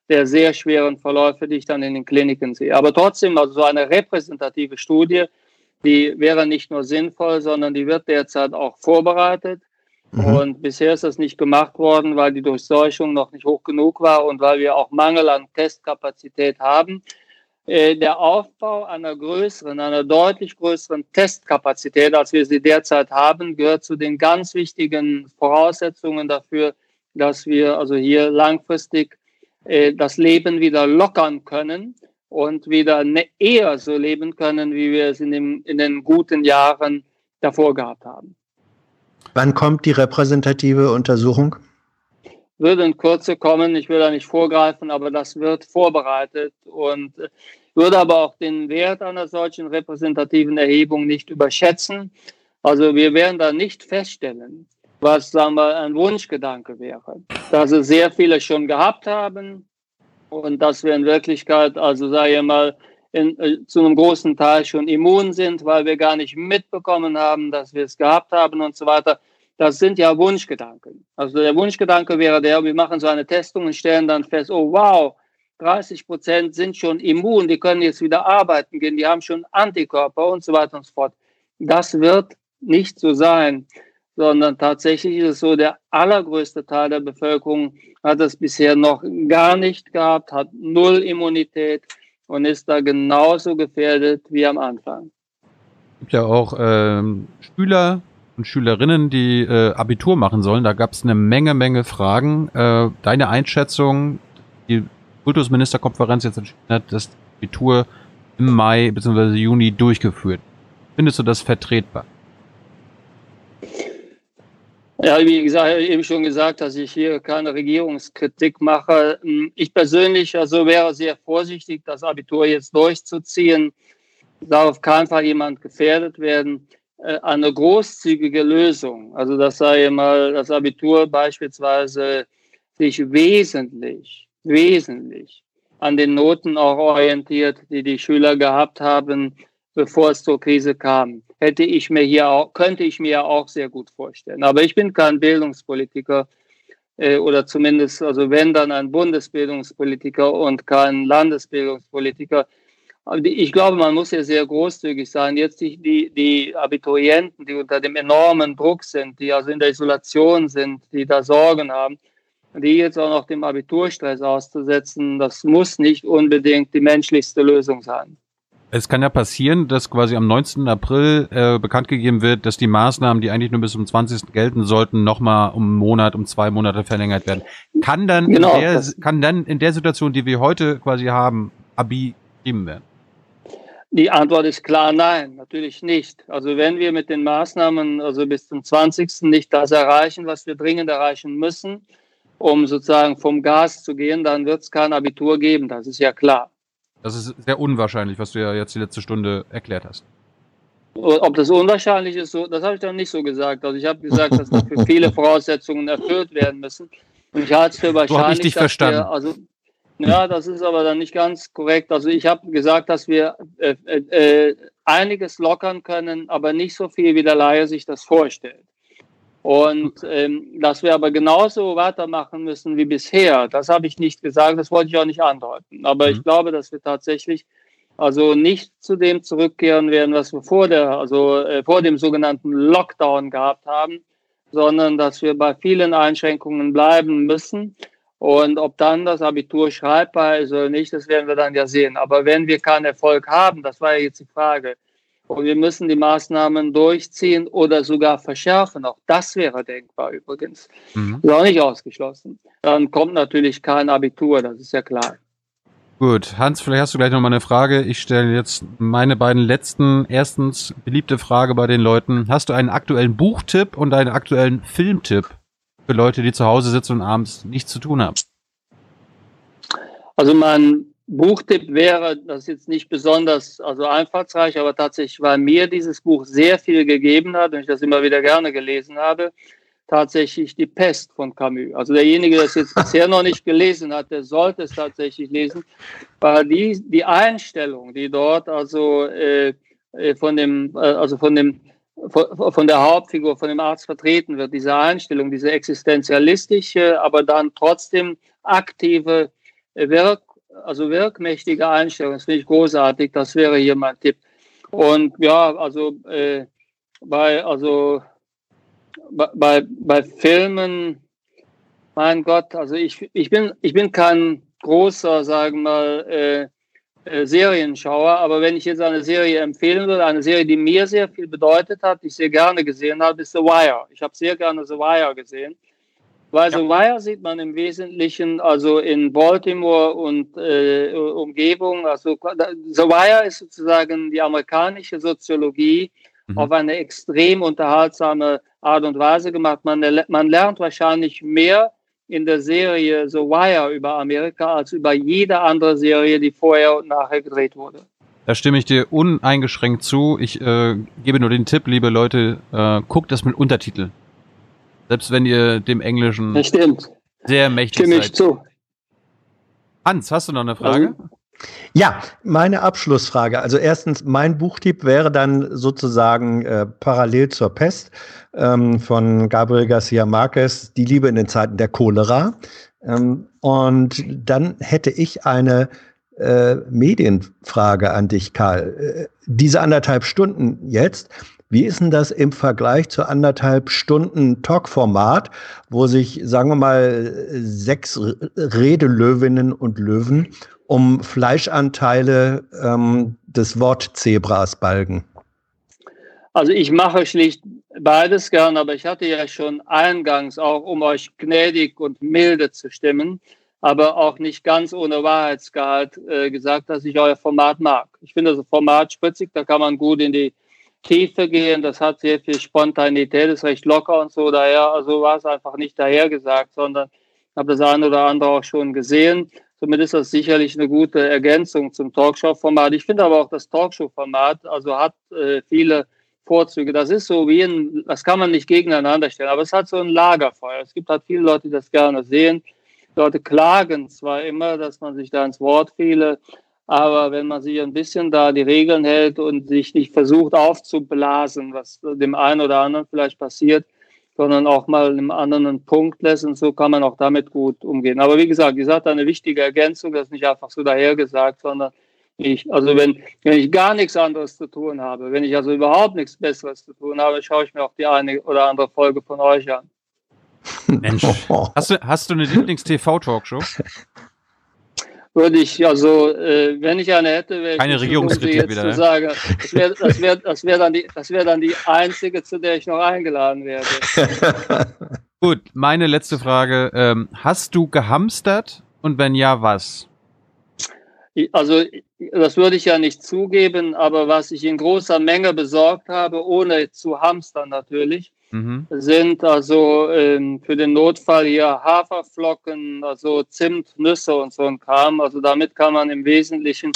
der sehr schweren Verläufe, die ich dann in den Kliniken sehe. Aber trotzdem, also so eine repräsentative Studie, die wäre nicht nur sinnvoll, sondern die wird derzeit auch vorbereitet. Mhm. Und bisher ist das nicht gemacht worden, weil die Durchseuchung noch nicht hoch genug war und weil wir auch Mangel an Testkapazität haben. Äh, der Aufbau einer größeren, einer deutlich größeren Testkapazität, als wir sie derzeit haben, gehört zu den ganz wichtigen Voraussetzungen dafür, dass wir also hier langfristig äh, das Leben wieder lockern können und wieder ne, eher so leben können, wie wir es in, dem, in den guten Jahren davor gehabt haben. Wann kommt die repräsentative Untersuchung? Würde in Kürze kommen, ich will da nicht vorgreifen, aber das wird vorbereitet und würde aber auch den Wert einer solchen repräsentativen Erhebung nicht überschätzen. Also wir werden da nicht feststellen, was sagen wir, ein Wunschgedanke wäre, dass es sehr viele schon gehabt haben, und dass wir in Wirklichkeit, also sage ich mal, in, äh, zu einem großen Teil schon immun sind, weil wir gar nicht mitbekommen haben, dass wir es gehabt haben und so weiter. Das sind ja Wunschgedanken. Also der Wunschgedanke wäre der, wir machen so eine Testung und stellen dann fest, oh wow, 30 Prozent sind schon immun, die können jetzt wieder arbeiten gehen, die haben schon Antikörper und so weiter und so fort. Das wird nicht so sein sondern tatsächlich ist es so, der allergrößte Teil der Bevölkerung hat es bisher noch gar nicht gehabt, hat null Immunität und ist da genauso gefährdet wie am Anfang. gibt ja auch ähm, Schüler und Schülerinnen, die äh, Abitur machen sollen. Da gab es eine Menge, Menge Fragen. Äh, deine Einschätzung, die Kultusministerkonferenz jetzt entschieden hat, dass Abitur im Mai bzw. Juni durchgeführt. Findest du das vertretbar? Ja, wie gesagt, eben schon gesagt, dass ich hier keine Regierungskritik mache. Ich persönlich also wäre sehr vorsichtig, das Abitur jetzt durchzuziehen. Darf auf keinen Fall jemand gefährdet werden. Äh, eine großzügige Lösung, also das sei mal das Abitur beispielsweise sich wesentlich, wesentlich an den Noten auch orientiert, die die Schüler gehabt haben, bevor es zur Krise kam hätte ich mir hier auch, könnte ich mir auch sehr gut vorstellen. Aber ich bin kein Bildungspolitiker äh, oder zumindest, also wenn dann ein Bundesbildungspolitiker und kein Landesbildungspolitiker. Ich glaube, man muss ja sehr großzügig sein. Jetzt die, die, die Abiturienten, die unter dem enormen Druck sind, die also in der Isolation sind, die da Sorgen haben, die jetzt auch noch dem Abiturstress auszusetzen, das muss nicht unbedingt die menschlichste Lösung sein. Es kann ja passieren, dass quasi am 19. April äh, bekannt gegeben wird, dass die Maßnahmen, die eigentlich nur bis zum 20. gelten sollten, nochmal um einen Monat, um zwei Monate verlängert werden. Kann dann, genau, in der, kann dann in der Situation, die wir heute quasi haben, Abi gegeben werden? Die Antwort ist klar nein, natürlich nicht. Also wenn wir mit den Maßnahmen also bis zum 20. nicht das erreichen, was wir dringend erreichen müssen, um sozusagen vom Gas zu gehen, dann wird es kein Abitur geben, das ist ja klar. Das ist sehr unwahrscheinlich, was du ja jetzt die letzte Stunde erklärt hast. Ob das unwahrscheinlich ist, so, das habe ich dann nicht so gesagt. Also ich habe gesagt, dass dafür <laughs> viele Voraussetzungen erfüllt werden müssen. Und ich halte es für wahrscheinlich. So ich dich verstanden. Wir, also, ja, das ist aber dann nicht ganz korrekt. Also ich habe gesagt, dass wir äh, äh, äh, einiges lockern können, aber nicht so viel, wie der Laie sich das vorstellt. Und ähm, dass wir aber genauso weitermachen müssen wie bisher, das habe ich nicht gesagt, das wollte ich auch nicht andeuten. Aber mhm. ich glaube, dass wir tatsächlich also nicht zu dem zurückkehren werden, was wir vor der, also äh, vor dem sogenannten Lockdown gehabt haben, sondern dass wir bei vielen Einschränkungen bleiben müssen. Und ob dann das Abitur schreibbar ist oder nicht, das werden wir dann ja sehen. Aber wenn wir keinen Erfolg haben, das war ja jetzt die Frage, und wir müssen die Maßnahmen durchziehen oder sogar verschärfen. Auch das wäre denkbar übrigens. Mhm. Ist auch nicht ausgeschlossen. Dann kommt natürlich kein Abitur, das ist ja klar. Gut, Hans, vielleicht hast du gleich noch mal eine Frage. Ich stelle jetzt meine beiden letzten. Erstens, beliebte Frage bei den Leuten. Hast du einen aktuellen Buchtipp und einen aktuellen Filmtipp für Leute, die zu Hause sitzen und abends nichts zu tun haben? Also mein Buchtipp wäre, das ist jetzt nicht besonders also einfallsreich, aber tatsächlich, weil mir dieses Buch sehr viel gegeben hat und ich das immer wieder gerne gelesen habe, tatsächlich Die Pest von Camus. Also derjenige, der es jetzt bisher noch nicht gelesen hat, der sollte es tatsächlich lesen, weil die, die Einstellung, die dort also äh, äh von dem, äh, also von dem von, von der Hauptfigur, von dem Arzt vertreten wird, diese Einstellung, diese existenzialistische, aber dann trotzdem aktive Wirk also wirkmächtige Einstellung. Das finde ich großartig. Das wäre hier mein Tipp. Und ja, also äh, bei, also bei, bei Filmen, mein Gott, also ich, ich, bin, ich bin kein großer, sagen mal, äh, äh, Serienschauer, aber wenn ich jetzt eine Serie empfehlen würde, eine Serie, die mir sehr viel bedeutet hat, die ich sehr gerne gesehen habe, ist The Wire. Ich habe sehr gerne The Wire gesehen. Weil so Wire sieht man im Wesentlichen also in Baltimore und äh, Umgebung. Also The Wire ist sozusagen die amerikanische Soziologie mhm. auf eine extrem unterhaltsame Art und Weise gemacht. Man, man lernt wahrscheinlich mehr in der Serie The Wire über Amerika als über jede andere Serie, die vorher und nachher gedreht wurde. Da stimme ich dir uneingeschränkt zu. Ich äh, gebe nur den Tipp, liebe Leute, äh, guckt das mit Untertitel. Selbst wenn ihr dem Englischen sehr mächtig Stimme seid. Ich zu. Hans, hast du noch eine Frage? Ja, meine Abschlussfrage. Also erstens, mein Buchtipp wäre dann sozusagen äh, parallel zur Pest ähm, von Gabriel Garcia Marquez, Die Liebe in den Zeiten der Cholera. Ähm, und dann hätte ich eine äh, Medienfrage an dich, Karl. Äh, diese anderthalb Stunden jetzt, wie ist denn das im Vergleich zu anderthalb Stunden Talkformat, wo sich, sagen wir mal, sechs Redelöwinnen und Löwen um Fleischanteile ähm, des Wortzebras balgen? Also ich mache schlicht beides gern, aber ich hatte ja schon eingangs auch, um euch gnädig und milde zu stimmen, aber auch nicht ganz ohne Wahrheitsgehalt äh, gesagt, dass ich euer Format mag. Ich finde das Format spritzig, da kann man gut in die Tiefe gehen, das hat sehr viel Spontanität, ist recht locker und so daher, also war es einfach nicht dahergesagt, sondern habe das eine oder andere auch schon gesehen. Somit ist das sicherlich eine gute Ergänzung zum Talkshow-Format. Ich finde aber auch das Talkshow-Format, also hat äh, viele Vorzüge. Das ist so wie ein, das kann man nicht gegeneinander stellen, aber es hat so ein Lagerfeuer. Es gibt halt viele Leute, die das gerne sehen. Leute klagen zwar immer, dass man sich da ins Wort fiele, aber wenn man sich ein bisschen da die Regeln hält und sich nicht versucht aufzublasen, was dem einen oder anderen vielleicht passiert, sondern auch mal einen anderen Punkt lässt und so kann man auch damit gut umgehen. Aber wie gesagt, ihr sagt eine wichtige Ergänzung, das ist nicht einfach so dahergesagt, sondern ich, also wenn, wenn ich gar nichts anderes zu tun habe, wenn ich also überhaupt nichts Besseres zu tun habe, schaue ich mir auch die eine oder andere Folge von euch an. Mensch, <laughs> hast du, hast du eine Lieblings-TV-Talkshow? Würde ich, also äh, wenn ich eine hätte, wäre ich Keine Regierungskritik jetzt wieder, zu ne? sagen, das wäre das wär, <laughs> das wär dann, die, das wär dann die einzige, zu der ich noch eingeladen werde. <laughs> Gut, meine letzte Frage. Ähm, hast du gehamstert? Und wenn ja, was? Also das würde ich ja nicht zugeben, aber was ich in großer Menge besorgt habe, ohne zu hamstern natürlich, mhm. sind also ähm, für den Notfall hier Haferflocken, also Zimt, Nüsse und so ein Kram. Also damit kann man im Wesentlichen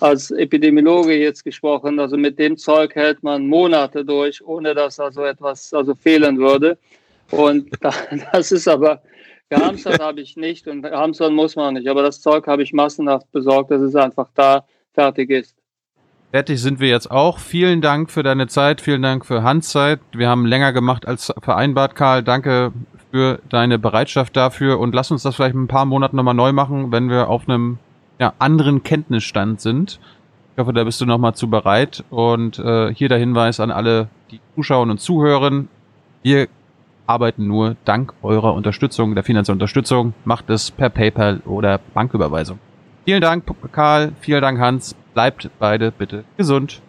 als Epidemiologe jetzt gesprochen, also mit dem Zeug hält man Monate durch, ohne dass also etwas also fehlen würde. Und <laughs> das ist aber Gehamstert habe ich nicht und hamstern muss man nicht. Aber das Zeug habe ich massenhaft besorgt, dass es einfach da fertig ist. Fertig sind wir jetzt auch. Vielen Dank für deine Zeit, vielen Dank für Hans Zeit. Wir haben länger gemacht als vereinbart, Karl. Danke für deine Bereitschaft dafür und lass uns das vielleicht in ein paar Monaten nochmal neu machen, wenn wir auf einem ja, anderen Kenntnisstand sind. Ich hoffe, da bist du nochmal zu bereit. Und äh, hier der Hinweis an alle, die zuschauen und zuhören. Wir arbeiten nur dank eurer Unterstützung, der finanziellen Unterstützung. Macht es per PayPal oder Banküberweisung. Vielen Dank, Karl. Vielen Dank, Hans. Bleibt beide bitte gesund.